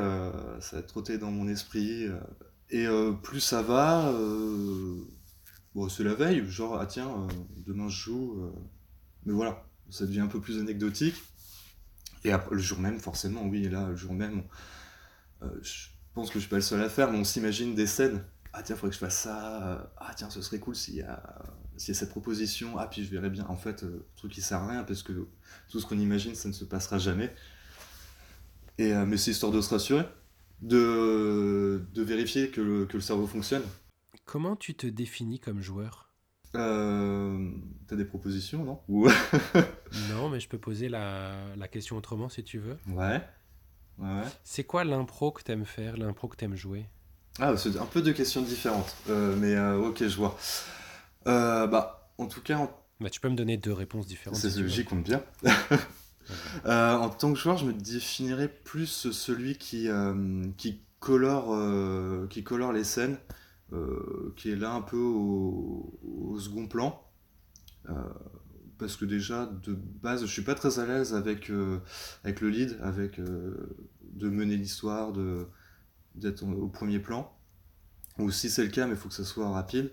S2: ça a trotté dans mon esprit. et plus ça va, Bon, c'est la veille, genre, ah tiens, euh, demain je joue. Euh, mais voilà, ça devient un peu plus anecdotique. Et après, le jour même, forcément, oui, là, le jour même, euh, je pense que je suis pas le seul à faire, mais on s'imagine des scènes. Ah tiens, il faudrait que je fasse ça. Ah tiens, ce serait cool s'il y, a, s'il y a cette proposition. Ah, puis je verrais bien. En fait, le truc qui sert à rien, parce que tout ce qu'on imagine, ça ne se passera jamais. Et, mais c'est histoire de se rassurer, de, de vérifier que le, que le cerveau fonctionne.
S1: Comment tu te définis comme joueur?
S2: Euh, T'as des propositions, non?
S1: Non, mais je peux poser la, question autrement si tu veux.
S2: Ouais. Ouais.
S1: C'est quoi l'impro que t'aimes faire, l'impro que t'aimes jouer?
S2: Ah, c'est un peu deux questions différentes. Euh, mais euh, ok, je vois. Euh, bah, en tout cas.
S1: Bah, tu peux me donner deux réponses différentes.
S2: C'est si j'y compte bien. en tant que joueur, je me définirais plus celui qui, qui, colore, qui colore les scènes. Qui est là un peu au, second plan. Euh, parce que déjà, de base, je suis pas très à l'aise avec, euh, avec le lead, avec de mener l'histoire, de, d'être au premier plan. Ou si c'est le cas, mais il faut que ça soit rapide.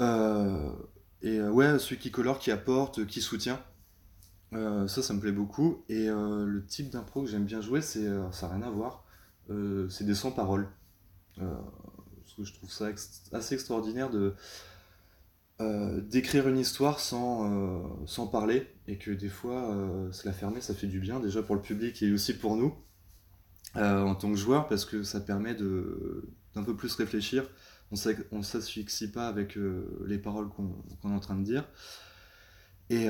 S2: et ouais, celui qui colore, qui apporte, qui soutient. ça, ça me plaît beaucoup. Et le type d'impro que j'aime bien jouer, c'est, ça n'a rien à voir, c'est des sans-paroles je trouve ça assez extraordinaire de euh, d'écrire une histoire sans, euh, sans parler et que des fois euh, se la fermer ça fait du bien déjà pour le public et aussi pour nous en tant que joueur parce que ça permet d'un peu plus réfléchir on ne s'asphyxie pas avec les paroles qu'on est en train de dire et,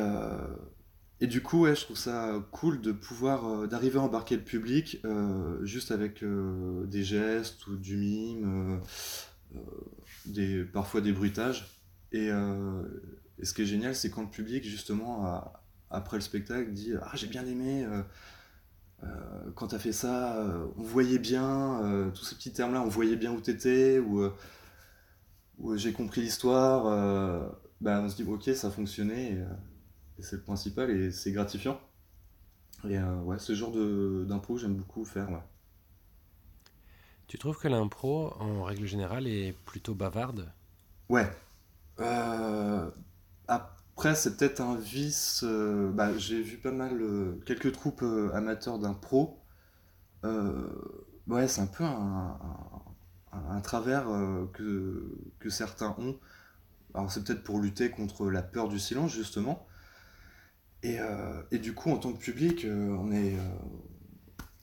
S2: et du coup ouais, je trouve ça cool de pouvoir d'arriver à embarquer le public juste avec des gestes ou du mime des, parfois des bruitages. Euh, et, ce qui est génial, c'est quand le public, justement, après le spectacle, dit Ah, j'ai bien aimé. Euh, quand tu as fait ça, on voyait bien, tous ces petits termes-là, on voyait bien où t'étais, ou, ou j'ai compris l'histoire, bah, on se dit ok, ça a fonctionné, et, c'est le principal, et c'est gratifiant. Et ouais, ce genre d'impro, j'aime beaucoup faire. Ouais.
S1: Tu trouves que l'impro, en règle générale, est plutôt bavarde?
S2: Ouais. Euh, après, c'est peut-être un vice. Euh, bah, j'ai vu pas mal, euh, quelques troupes amateurs d'impro. ouais, c'est un peu un, travers que, que certains ont. Alors, c'est peut-être pour lutter contre la peur du silence, justement. Et, et, du coup, en tant que public, on est,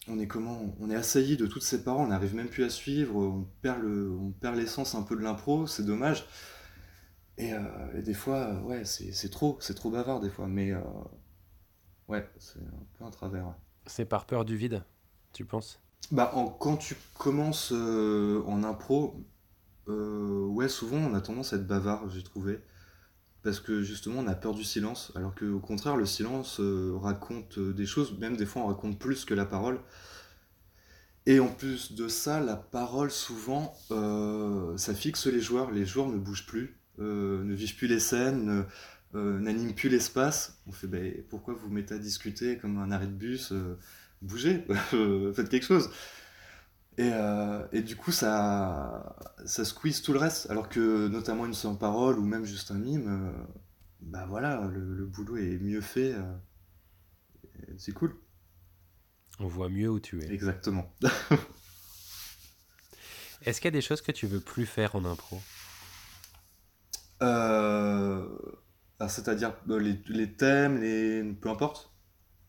S2: on est comment On est assailli de toutes ces paroles, on n'arrive même plus à suivre, on perd le, on perd l'essence un peu de l'impro, c'est dommage. Et, euh, des fois, euh, ouais, c'est trop, c'est trop bavard des fois, mais euh, ouais, c'est un peu un travers.
S1: C'est par peur du vide, tu penses?
S2: Bah, quand tu commences en impro, ouais, souvent on a tendance à être bavard, j'ai trouvé. Parce que justement on a peur du silence, alors qu'au contraire le silence raconte des choses, même des fois on raconte plus que la parole. Et en plus de ça, la parole, souvent, ça fixe les joueurs. Les joueurs ne bougent plus, ne vivent plus les scènes, euh, n'animent plus l'espace. On fait, ben, pourquoi vous mettez à discuter comme un arrêt de bus Bougez, faites quelque chose. Et, et, du coup, ça, ça squeeze tout le reste. Alors que, notamment, une sans parole ou même juste un mime, bah voilà, le, le, boulot est mieux fait. c'est cool.
S1: On voit mieux où tu es.
S2: Exactement.
S1: Est-ce qu'il y a des choses que tu veux plus faire en impro?
S2: Euh... C'est-à-dire euh, les, les, thèmes, les... peu importe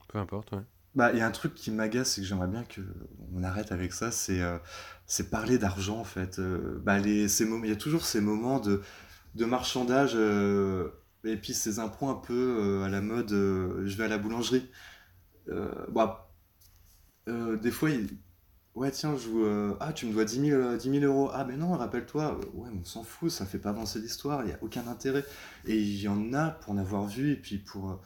S1: Peu importe, ouais.
S2: Bah, il y a un truc qui m'agace et que j'aimerais bien qu'on arrête avec ça, c'est euh, c'est parler d'argent en fait. Euh, bah, les, ces moments, il y a toujours ces moments de, de marchandage et puis ces impros un peu à la mode je vais à la boulangerie. bah, des fois, il... ouais, tiens, je euh, ah, tu me dois 10 000, euh, euros. Ah, mais non, rappelle-toi, ouais, on s'en fout, ça fait pas avancer l'histoire, il n'y a aucun intérêt. Et il y en a pour en avoir vu, et puis pour.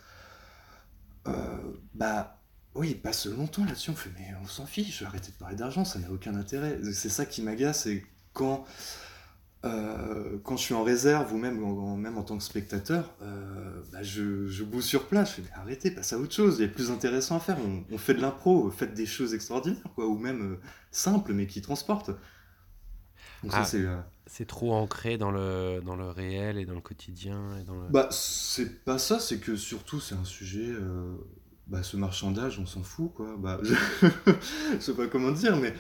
S2: bah, oui, il passe longtemps là-dessus, on fait, mais on s'en fiche, je vais arrêter de parler d'argent, ça n'a aucun intérêt. C'est ça qui m'agace, et quand euh, quand je suis en réserve ou même en, même en tant que spectateur, euh, bah je, je bouge sur place. Je fais, arrêtez, passe à autre chose. Il y a plus intéressant à faire. On, fait de l'impro, faites des choses extraordinaires, quoi, ou même euh, simples, mais qui transportent.
S1: Ah, c'est trop ancré dans le, dans le réel et dans le quotidien. Et dans le...
S2: Bah, c'est pas ça, c'est que surtout, c'est un sujet. Bah, ce marchandage, on s'en fout, quoi. Bah, je... je sais pas comment dire, mais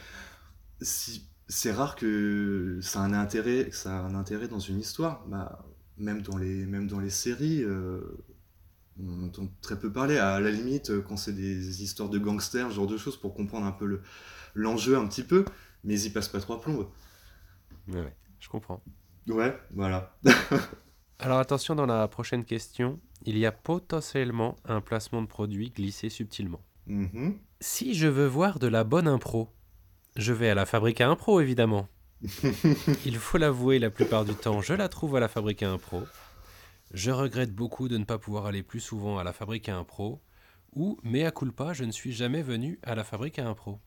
S2: si c'est rare que ça a un intérêt, que ça a un intérêt dans une histoire. Bah, même dans les, même dans les séries, euh, on entend très peu parler. À la limite, quand c'est des histoires de gangsters, ce genre de choses, pour comprendre un peu l'enjeu un petit peu, mais ils y passent pas trois plombes.
S1: Ouais, je comprends.
S2: Ouais, voilà.
S1: Alors attention, dans la prochaine question, il y a potentiellement un placement de produit glissé subtilement. Mm-hmm. Si je veux voir de la bonne impro, je vais à la fabrique à impro, évidemment. Il faut l'avouer, la plupart du temps, je la trouve à la fabrique à impro. Je regrette beaucoup de ne pas pouvoir aller plus souvent à la fabrique à impro. Ou, mais à culpa, je ne suis jamais venu à la fabrique à impro.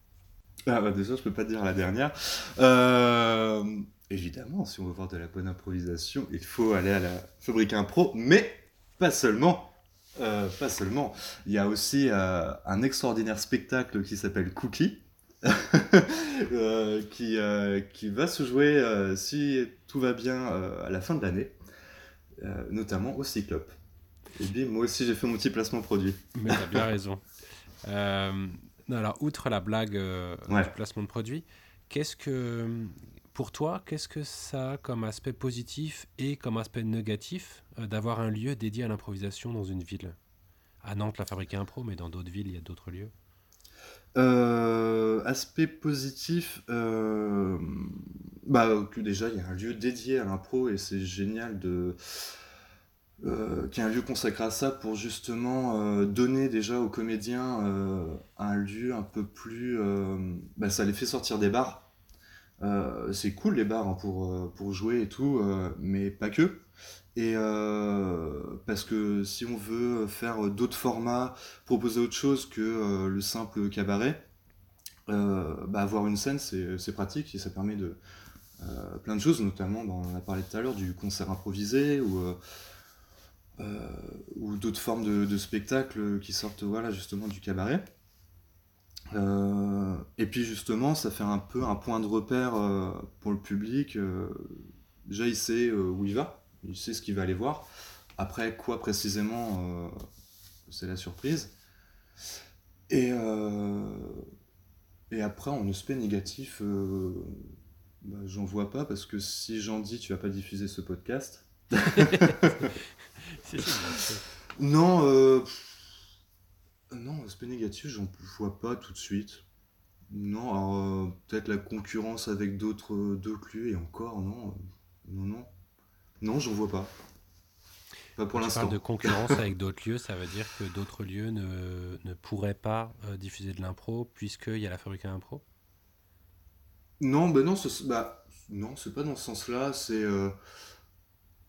S2: Ah bah déjà, je peux pas dire la dernière. Euh, évidemment, si on veut voir de la bonne improvisation, il faut aller à la fabrique à impro, mais pas seulement. Euh, pas seulement. Il y a aussi euh, un extraordinaire spectacle qui s'appelle Cookie, Euh, qui, euh, qui va se jouer, euh, si tout va bien, à la fin de l'année, notamment au Cyclope. Et bien, moi aussi, j'ai fait mon petit placement produit.
S1: Mais t'as bien raison. alors, outre la blague du placement de produit, qu'est-ce que, pour toi, qu'est-ce que ça a comme aspect positif et comme aspect négatif d'avoir un lieu dédié à l'improvisation dans une ville? À Nantes, la Fabrique Impro, mais dans d'autres villes, il y a d'autres lieux.
S2: Euh, aspect positif, euh, bah, que déjà il y a un lieu dédié à l'impro et c'est génial de euh, qu'il y ait un lieu consacré à ça pour justement donner déjà aux comédiens un lieu un peu plus, bah, ça les fait sortir des bars. c'est cool les bars hein, pour, pour jouer et tout, mais pas que. Et euh, parce que si on veut faire d'autres formats, proposer autre chose que euh, le simple cabaret, euh, bah, avoir une scène c'est pratique et ça permet de plein de choses, notamment bah, on a parlé tout à l'heure du concert improvisé ou, ou d'autres formes de, de, spectacles qui sortent voilà, justement du cabaret. et puis justement, ça fait un peu un point de repère pour le public. déjà, il sait où il va il sait ce qu'il va aller voir. Après, quoi précisément, euh, c'est la surprise. Et, euh, et après, en aspect négatif, euh, bah, j'en vois pas parce que si j'en dis, tu vas pas diffuser ce podcast. non, non, aspect négatif, j'en vois pas tout de suite. Non, alors peut-être la concurrence avec d'autres lieux et encore, non, non, non. Non, j'en vois pas.
S1: Pas pour l'instant. de concurrence avec d'autres lieux, ça veut dire que d'autres lieux ne, ne, pourraient pas euh, diffuser de l'impro puisqu'il y a la fabrique à impro
S2: Non, ben non, bah, non, c'est pas dans ce sens-là. C'est. Euh,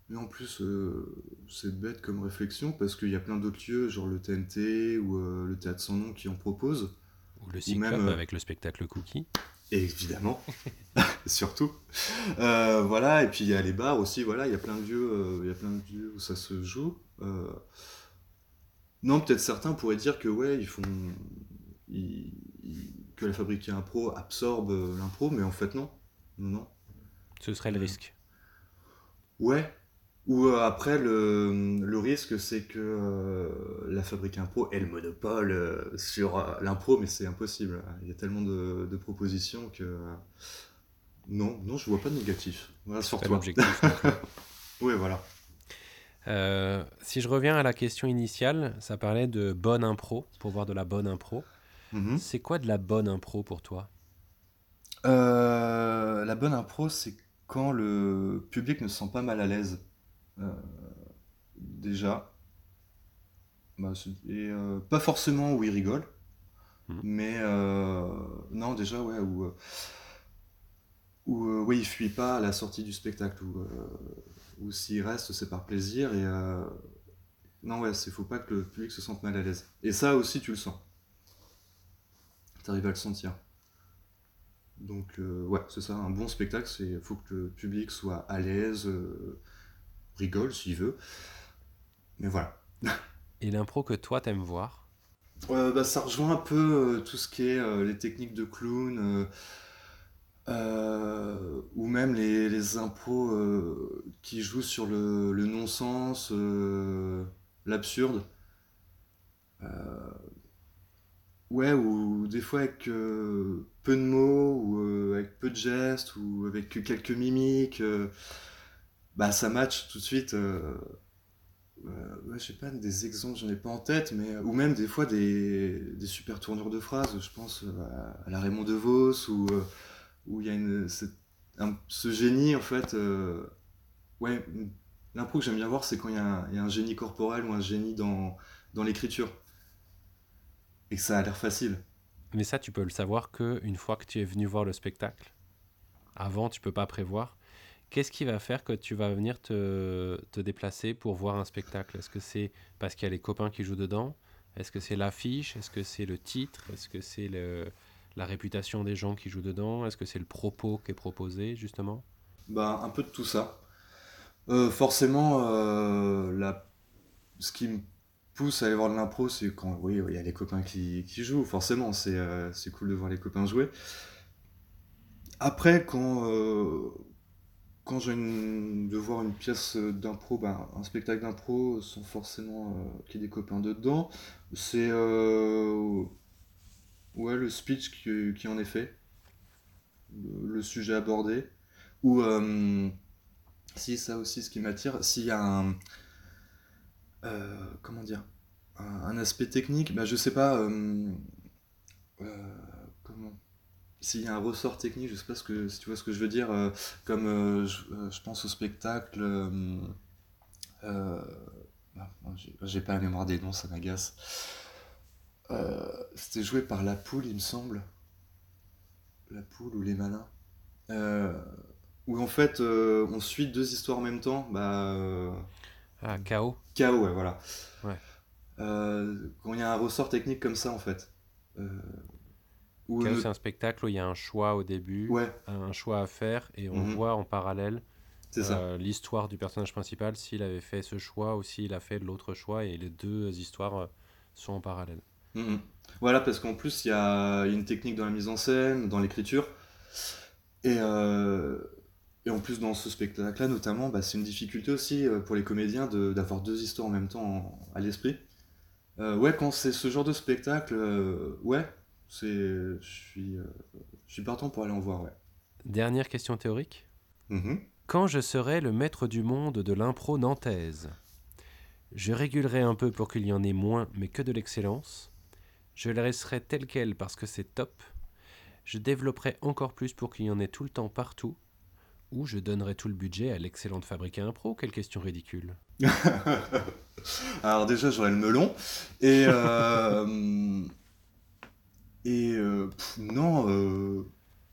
S2: mais en plus, euh, c'est bête comme réflexion parce qu'il y a plein d'autres lieux, genre le TNT ou le Théâtre sans nom qui en proposent.
S1: Ou le Cyclope avec le spectacle Cookie.
S2: Évidemment, surtout. voilà, et puis il y a les bars aussi, voilà, il y a plein de lieux, il y a plein de lieux où ça se joue. non, peut-être certains pourraient dire que ouais, ils font, que la fabriquer impro absorbe l'impro, mais en fait non. Non.
S1: Ce serait le risque.
S2: Ouais. Ou euh, après, le, risque, c'est que euh, la fabrique impro ait le monopole euh, sur l'impro, mais c'est impossible. Il y a tellement de, propositions que. non, non, je vois pas de négatif. Voilà, sur toi. oui, voilà.
S1: si je reviens à la question initiale, ça parlait de bonne impro, pour voir de la bonne impro. Mhm. C'est quoi de la bonne impro pour toi?
S2: La bonne impro, c'est quand le public ne se sent pas mal à l'aise. Euh, déjà. Bah, et, euh, pas forcément où il rigole. Mhm. Mais non, déjà, ouais, où, où ouais, il fuit pas à la sortie du spectacle. Ou s'il reste, c'est par plaisir. Et non, ouais, il faut pas que le public se sente mal à l'aise. Et ça aussi, tu le sens tu arrives à le sentir. Donc euh, ouais, c'est ça, un bon spectacle, c'est faut que le public soit à l'aise, euh, rigole s'il veut. Mais voilà.
S1: Et l'impro que toi t'aimes voir
S2: euh, bah, Ça rejoint un peu tout ce qui est les techniques de clown, ou même les, les impros qui jouent sur le, le non-sens, l'absurde. Ouais, ou des fois avec euh, peu de mots, ou euh, avec peu de gestes, ou avec quelques mimiques, euh, bah ça match tout de suite. ouais, je sais pas, des exemples, j'en ai pas en tête, mais ou même des fois des, des super tournures de phrases, je pense à, la Raymond DeVos, ou où il y a une, ce génie en fait. ouais, l'impro que j'aime bien voir, c'est quand il y, a un génie corporel ou un génie dans, dans l'écriture et que ça a l'air facile.
S1: Mais ça, tu peux le savoir que une fois que tu es venu voir le spectacle. Avant, tu peux pas prévoir. Qu'est-ce qui va faire que tu vas venir te, déplacer pour voir un spectacle? Est-ce que c'est parce qu'il y a les copains qui jouent dedans? Est-ce que c'est l'affiche? Est-ce que c'est le titre? Est-ce que c'est la réputation des gens qui jouent dedans? Est-ce que c'est le propos qui est proposé, justement?
S2: Bah, Un peu de tout ça. Euh, forcément, euh, ce qui me pousse à aller voir de l'impro, c'est quand oui, il y a les copains qui, jouent, forcément, euh, c'est cool de voir les copains jouer. Après, quand, euh, quand j'ai de voir une pièce d'impro, ben, un spectacle d'impro sans forcément euh, qu'il y ait des copains dedans, c'est ouais, le speech qui, qui, en est fait, le, sujet abordé, ou si ça aussi ce qui m'attire, s'il y a un euh, comment dire un, aspect technique, bah, je sais pas euh, euh, comment s'il y a un ressort technique, je sais pas ce que, si tu vois ce que je veux dire, comme je, pense au spectacle, bah, j'ai pas la mémoire des noms, ça m'agace. C'était joué par La Poule, il me semble. La Poule ou Les Malins. où en fait, on suit deux histoires en même temps. Bah,
S1: ah, KO
S2: KO, ouais, voilà. Ouais. Euh, quand il y a un ressort technique comme ça, en fait. Euh,
S1: KO, c'est un spectacle où il y a un choix au début, un choix à faire, et on mhm. voit en parallèle euh, l'histoire du personnage principal, s'il avait fait ce choix ou s'il a fait l'autre choix, et les deux histoires sont en parallèle.
S2: Mhm. Voilà, parce qu'en plus, il y a une technique dans la mise en scène, dans l'écriture. Et, et en plus, dans ce spectacle-là, notamment, bah, c'est une difficulté aussi euh, pour les comédiens d'avoir deux histoires en même temps à l'esprit. Euh, ouais, quand c'est ce genre de spectacle, euh, ouais, c'est, je suis, je suis partant pour aller en voir, ouais.
S1: Dernière question théorique.
S2: Mm-hmm.
S1: Quand je serai le maître du monde de l'impro nantaise, je régulerai un peu pour qu'il y en ait moins, mais que de l'excellence. Je la laisserai telle qu'elle parce que c'est top. Je développerai encore plus pour qu'il y en ait tout le temps partout ou je donnerai tout le budget à l'excellente fabrique à impro Quelle question ridicule.
S2: Alors déjà, j'aurais le melon. Et... Euh, et euh, non... Euh,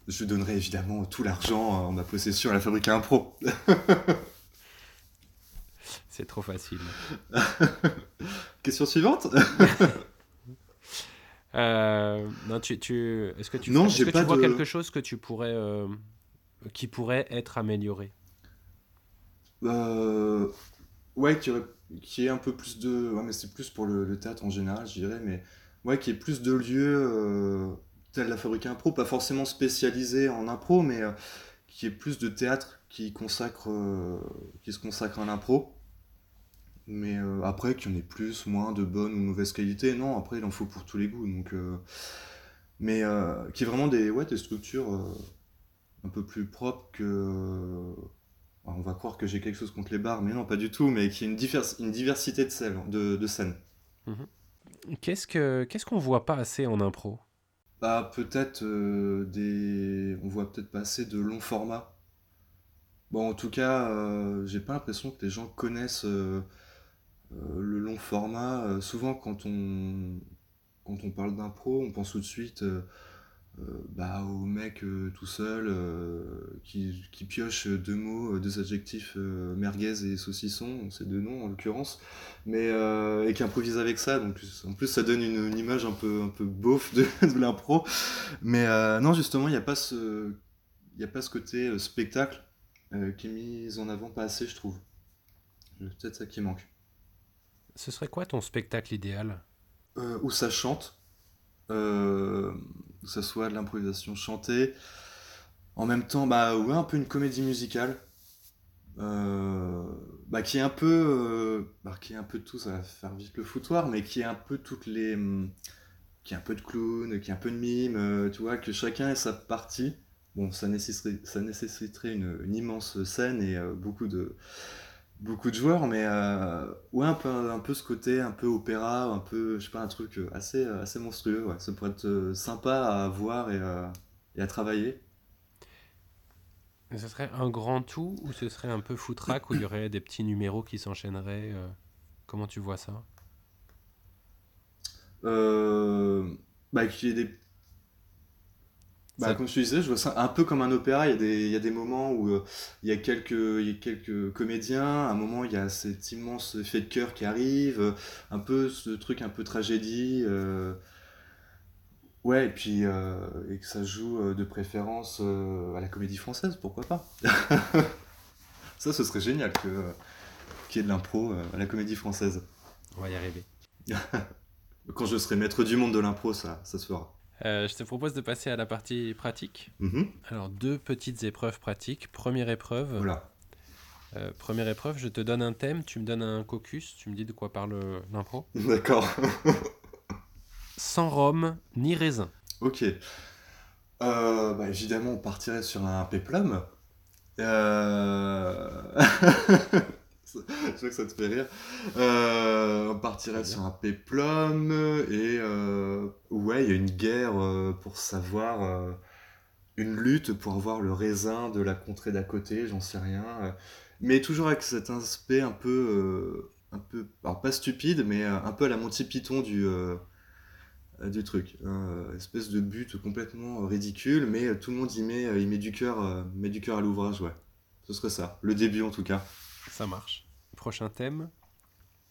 S2: je donnerai évidemment tout l'argent en ma possession à la fabrique à impro.
S1: C'est trop facile.
S2: Question suivante
S1: euh, Non, tu, tu est-ce que tu,
S2: non,
S1: est-ce que
S2: pas
S1: tu vois
S2: de...
S1: quelque chose que tu pourrais, euh, qui pourrait être amélioré?
S2: Euh, Ouais, qui, aurait, qui est un peu plus de, ouais, mais c'est plus pour le, le, théâtre en général, je dirais, mais ouais, qui est plus de lieux euh, tel la Fabrique Impro, pas forcément spécialisé en impro, mais euh, qui est plus de théâtre qui consacre, euh, qui se consacre à l'impro. Mais après, qu'il y en ait plus, moins, de bonne ou mauvaise qualité, non, après, il en faut pour tous les goûts. Donc, mais euh, qui est vraiment des, ouais, des structures un peu plus propres que. Alors, on va croire que j'ai quelque chose contre les bars, mais non, pas du tout, mais qui a une, une diversité de, scènes, de scènes.
S1: Qu'est-ce que qu'est-ce qu'on voit pas assez en impro?
S2: Bah, peut-être euh, des. On voit peut-être pas assez de longs formats. Bon, en tout cas, euh, j'ai pas l'impression que les gens connaissent euh, le long format. Souvent, quand on, quand on parle d'impro, on pense tout de suite bah, au mec euh, tout seul euh, qui, qui pioche deux mots, euh, deux adjectifs, euh, merguez et saucisson, c'est deux noms en l'occurrence, mais euh, et qui improvise avec ça. Donc en plus, ça donne une, une image un peu un peu beauf de, de l'impro. Mais euh, non, justement, il n'y a pas ce il a pas ce côté euh, spectacle euh, qui est mis en avant pas assez, je trouve. Peut-être ça qui manque.
S1: Ce serait quoi ton spectacle idéal?
S2: Euh, où ça chante, euh, que ça soit de l'improvisation chantée, en même temps, bah ouais, un peu une comédie musicale, euh, bah, qui est un peu, euh, bah, qui est un peu de tout, ça va faire vite le foutoir, mais qui est un peu toutes les, hum, qui est un peu de clown, qui est un peu de mime, euh, tu vois, que chacun ait sa partie. Bon, ça nécessiterait, une, immense scène et beaucoup de, beaucoup de joueurs, mais euh, ouais, un peu, un peu ce côté un peu opéra, un peu, je sais pas, un truc assez, assez monstrueux, ouais. Ça pourrait être euh, sympa à voir et, à- et à travailler.
S1: Ce serait un grand tout ou ce serait un peu foutraque où il y aurait des petits numéros qui s'enchaîneraient euh, Comment tu vois ça?
S2: Euh, bah, qu'il y ait des Bah, comme je te disais, je vois ça un peu comme un opéra. Il y a des, il y a des moments où euh, il y a quelques, il y a quelques comédiens. À un moment, il y a cet immense effet de cœur qui arrive. euh, un peu ce truc un peu tragédie. euh, ouais, et puis et que ça joue euh, de préférence euh, à la comédie française, pourquoi pas? Ça, ce serait génial que, euh, qu'il y ait de l'impro euh, à la comédie française.
S1: On va y arriver.
S2: Quand je serai maître du monde de l'impro, ça, ça se fera.
S1: Euh, je te propose de passer à la partie pratique.
S2: Mhm.
S1: Alors, deux petites épreuves pratiques. Première épreuve,
S2: Voilà.
S1: euh, première épreuve, je te donne un thème, tu me donnes un caucus, tu me dis de quoi parle euh, l'impro.
S2: D'accord.
S1: Sans rhum ni raisin.
S2: Ok. Euh, bah, évidemment, on partirait sur un péplum. Euh... Je vois que ça te fait rire. Euh, on partirait sur un péplum et euh, ouais, il y a une guerre euh, pour savoir, une lutte pour avoir le raisin de la contrée d'à côté, j'en sais rien. Mais toujours avec cet aspect un peu, un peu, alors pas stupide, mais un peu à la Monty Python du, du truc. Espèce de but complètement ridicule, mais tout le monde y met, y met du cœur, met du cœur à l'ouvrage, ouais. Ce serait ça, le début en tout cas.
S1: Ça marche. Prochain thème,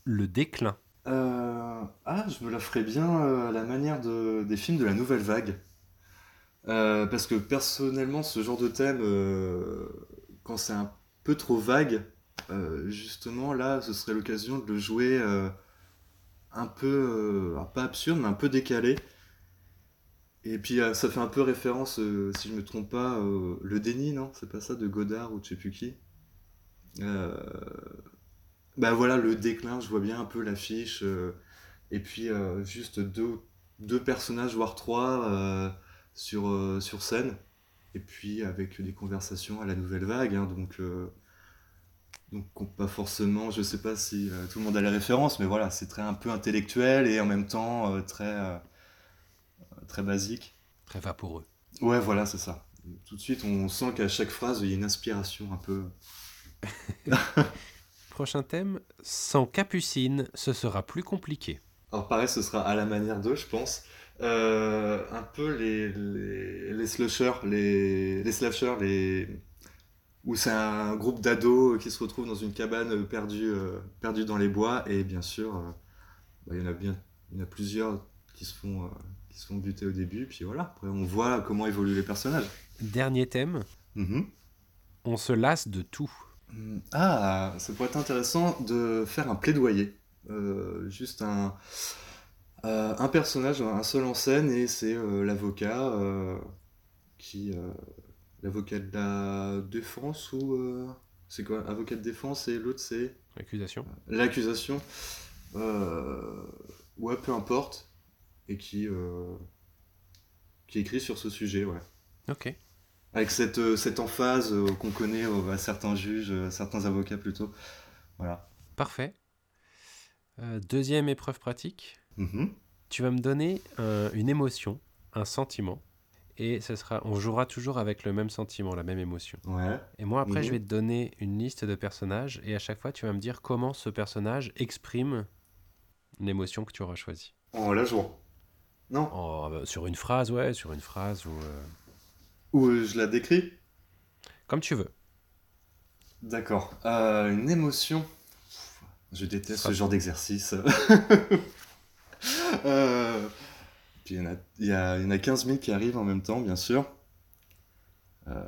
S1: le déclin.
S2: Euh, ah, je me la ferais bien euh, à la manière de, des films de la nouvelle vague. Euh, parce que personnellement, ce genre de thème, euh, quand c'est un peu trop vague, euh, justement, là, ce serait l'occasion de le jouer euh, un peu, euh, pas absurde, mais un peu décalé. Et puis, euh, ça fait un peu référence, euh, si je me trompe pas, euh, le déni, non? C'est pas ça, de Godard ou de je sais plus qui? Bah voilà, le déclin, je vois bien un peu l'affiche. euh, et puis euh, juste deux, deux personnages, voire trois, sur, sur scène. Et puis avec des conversations à la nouvelle vague. hein, donc, donc on- pas forcément, je sais pas si euh, tout le monde a les références, mais voilà, c'est très un peu intellectuel et en même temps euh, très, euh, très basique.
S1: Très vaporeux.
S2: Ouais, voilà, c'est ça. Tout de suite, on sent qu'à chaque phrase, il y a une inspiration un peu.
S1: Prochain thème, sans capucine, ce sera plus compliqué.
S2: Alors pareil, ce sera à la manière d'eux, je pense. Euh, un peu les, les, les slushers, les, les slashers, les... où c'est un groupe d'ados qui se retrouvent dans une cabane perdue, perdue dans les bois, et bien sûr, bah, il y en a bien, il y en a plusieurs qui se font, qui se font buter au début, puis voilà, après on voit comment évoluent les personnages.
S1: Dernier thème,
S2: Mhm.
S1: on se lasse de tout.
S2: Ah, ça pourrait être intéressant de faire un plaidoyer. Euh, juste un, euh, un personnage, un seul en scène, et c'est euh, l'avocat qui. l'avocat de la défense ou. c'est quoi? Avocat de défense et l'autre c'est
S1: Accusation.
S2: l'accusation. Euh, ouais, peu importe. Et qui. qui écrit sur ce sujet, ouais.
S1: Ok.
S2: Avec cette, euh, cette emphase euh, qu'on connaît euh, à certains juges, à certains avocats plutôt. Voilà.
S1: Parfait. Deuxième épreuve pratique.
S2: Mhm.
S1: Tu vas me donner un- une émotion, un sentiment, et ça sera, on jouera toujours avec le même sentiment, la même émotion.
S2: Ouais.
S1: Et moi après,
S2: Mhm.
S1: je vais te donner une liste de personnages, et à chaque fois, tu vas me dire comment ce personnage exprime l'émotion que tu auras choisie.
S2: En la jour. Non.
S1: Oh, bah, sur une phrase, ouais, sur une phrase ou euh,
S2: Ou euh, je la décris
S1: comme tu veux.
S2: D'accord. Euh, une émotion. Je déteste ce genre d'exercice. Euh, Puis il y, en a, il, y a, il y en a 15 000 qui arrivent en même temps, bien sûr. Euh,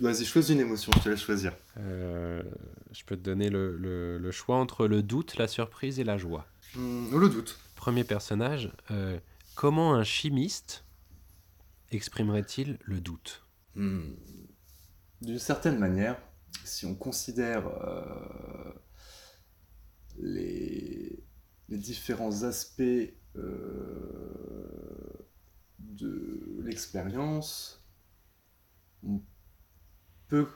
S2: Vas-y, choisis une émotion, je te laisse choisir.
S1: Je peux te donner le, le- le choix entre le doute, la surprise et la joie.
S2: Hmm, le doute.
S1: Premier personnage, comment un chimiste exprimerait-il le doute?
S2: Hmm. D'une certaine manière, si on considère euh, les, les différents aspects euh, de l'expérience, on peut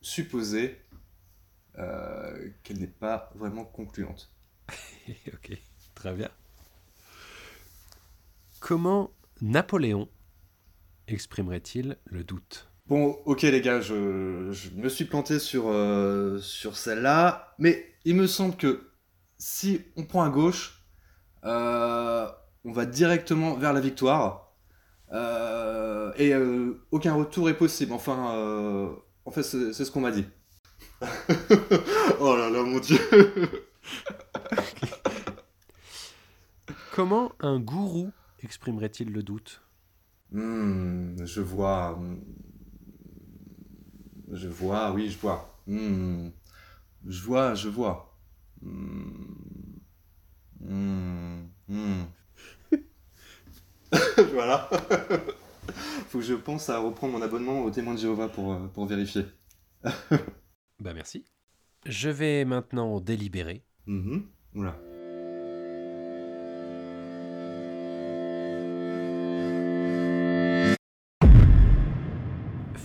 S2: supposer euh, qu'elle n'est pas vraiment concluante.
S1: Ok, très bien. Comment Napoléon exprimerait-il le doute?
S2: Bon, ok les gars, je, je me suis planté sur, euh, sur celle-là, mais il me semble que si on prend à gauche, euh, on va directement vers la victoire, euh, et aucun retour est possible. Enfin, en fait, c'est ce qu'on m'a dit. oh là là, mon dieu.
S1: Comment un gourou exprimerait-il le doute?
S2: Hmm, je vois. Je vois, oui, je vois. Hmm, je vois, je vois. Hmm, voilà. Faut que je pense à reprendre mon abonnement au témoin de Jéhovah pour, euh, pour vérifier.
S1: Bah merci. Je vais maintenant délibérer.
S2: Mhm. Oula.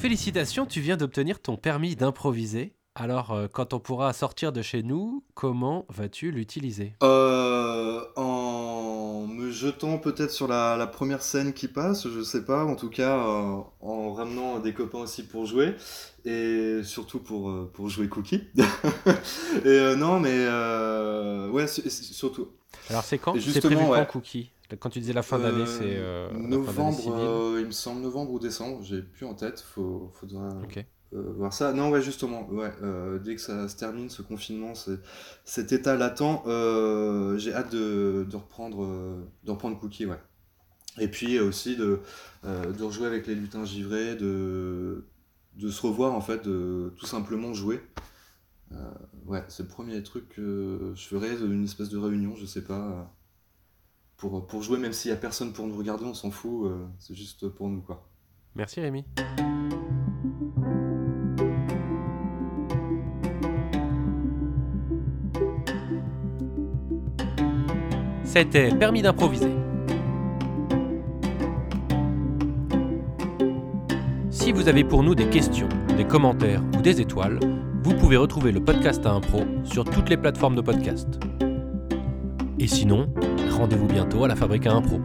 S1: Félicitations, tu viens d'obtenir ton permis d'improviser. Alors, euh, quand on pourra sortir de chez nous, comment vas-tu l'utiliser?
S2: Euh, en me jetant peut-être sur la, première scène qui passe, je sais pas, en tout cas euh, en ramenant des copains aussi pour jouer, et surtout pour, pour jouer Cookie. et non, mais ouais, su- su- surtout.
S1: Alors, c'est quand C'est
S2: justement,
S1: prévu
S2: ouais.
S1: quand, Cookie Quand tu disais la fin d'année,
S2: Euh,
S1: c'est euh, d'année
S2: novembre, euh, il me semble novembre ou décembre, j'ai plus en tête, faut, faudra euh, voir ça. Non, ouais, justement, ouais, euh, dès que ça se termine, ce confinement, cet état latent, euh, j'ai hâte de, de reprendre, euh, de reprendre Cookie, ouais. Et puis euh, aussi de, euh, de rejouer avec les lutins givrés, de, de se revoir, en fait, de tout simplement jouer. Euh, ouais, c'est le premier truc que je ferais, une espèce de réunion, je sais pas, euh, pour, pour jouer, même s'il y a personne pour nous regarder, on s'en fout, euh, c'est juste pour nous, quoi.
S1: Merci Rémi. C'était Permis d'improviser. Si vous avez pour nous des questions, des commentaires ou des étoiles, vous pouvez retrouver le podcast à impro sur toutes les plateformes de podcast. Et sinon, rendez-vous bientôt à la Fabrique à Impro.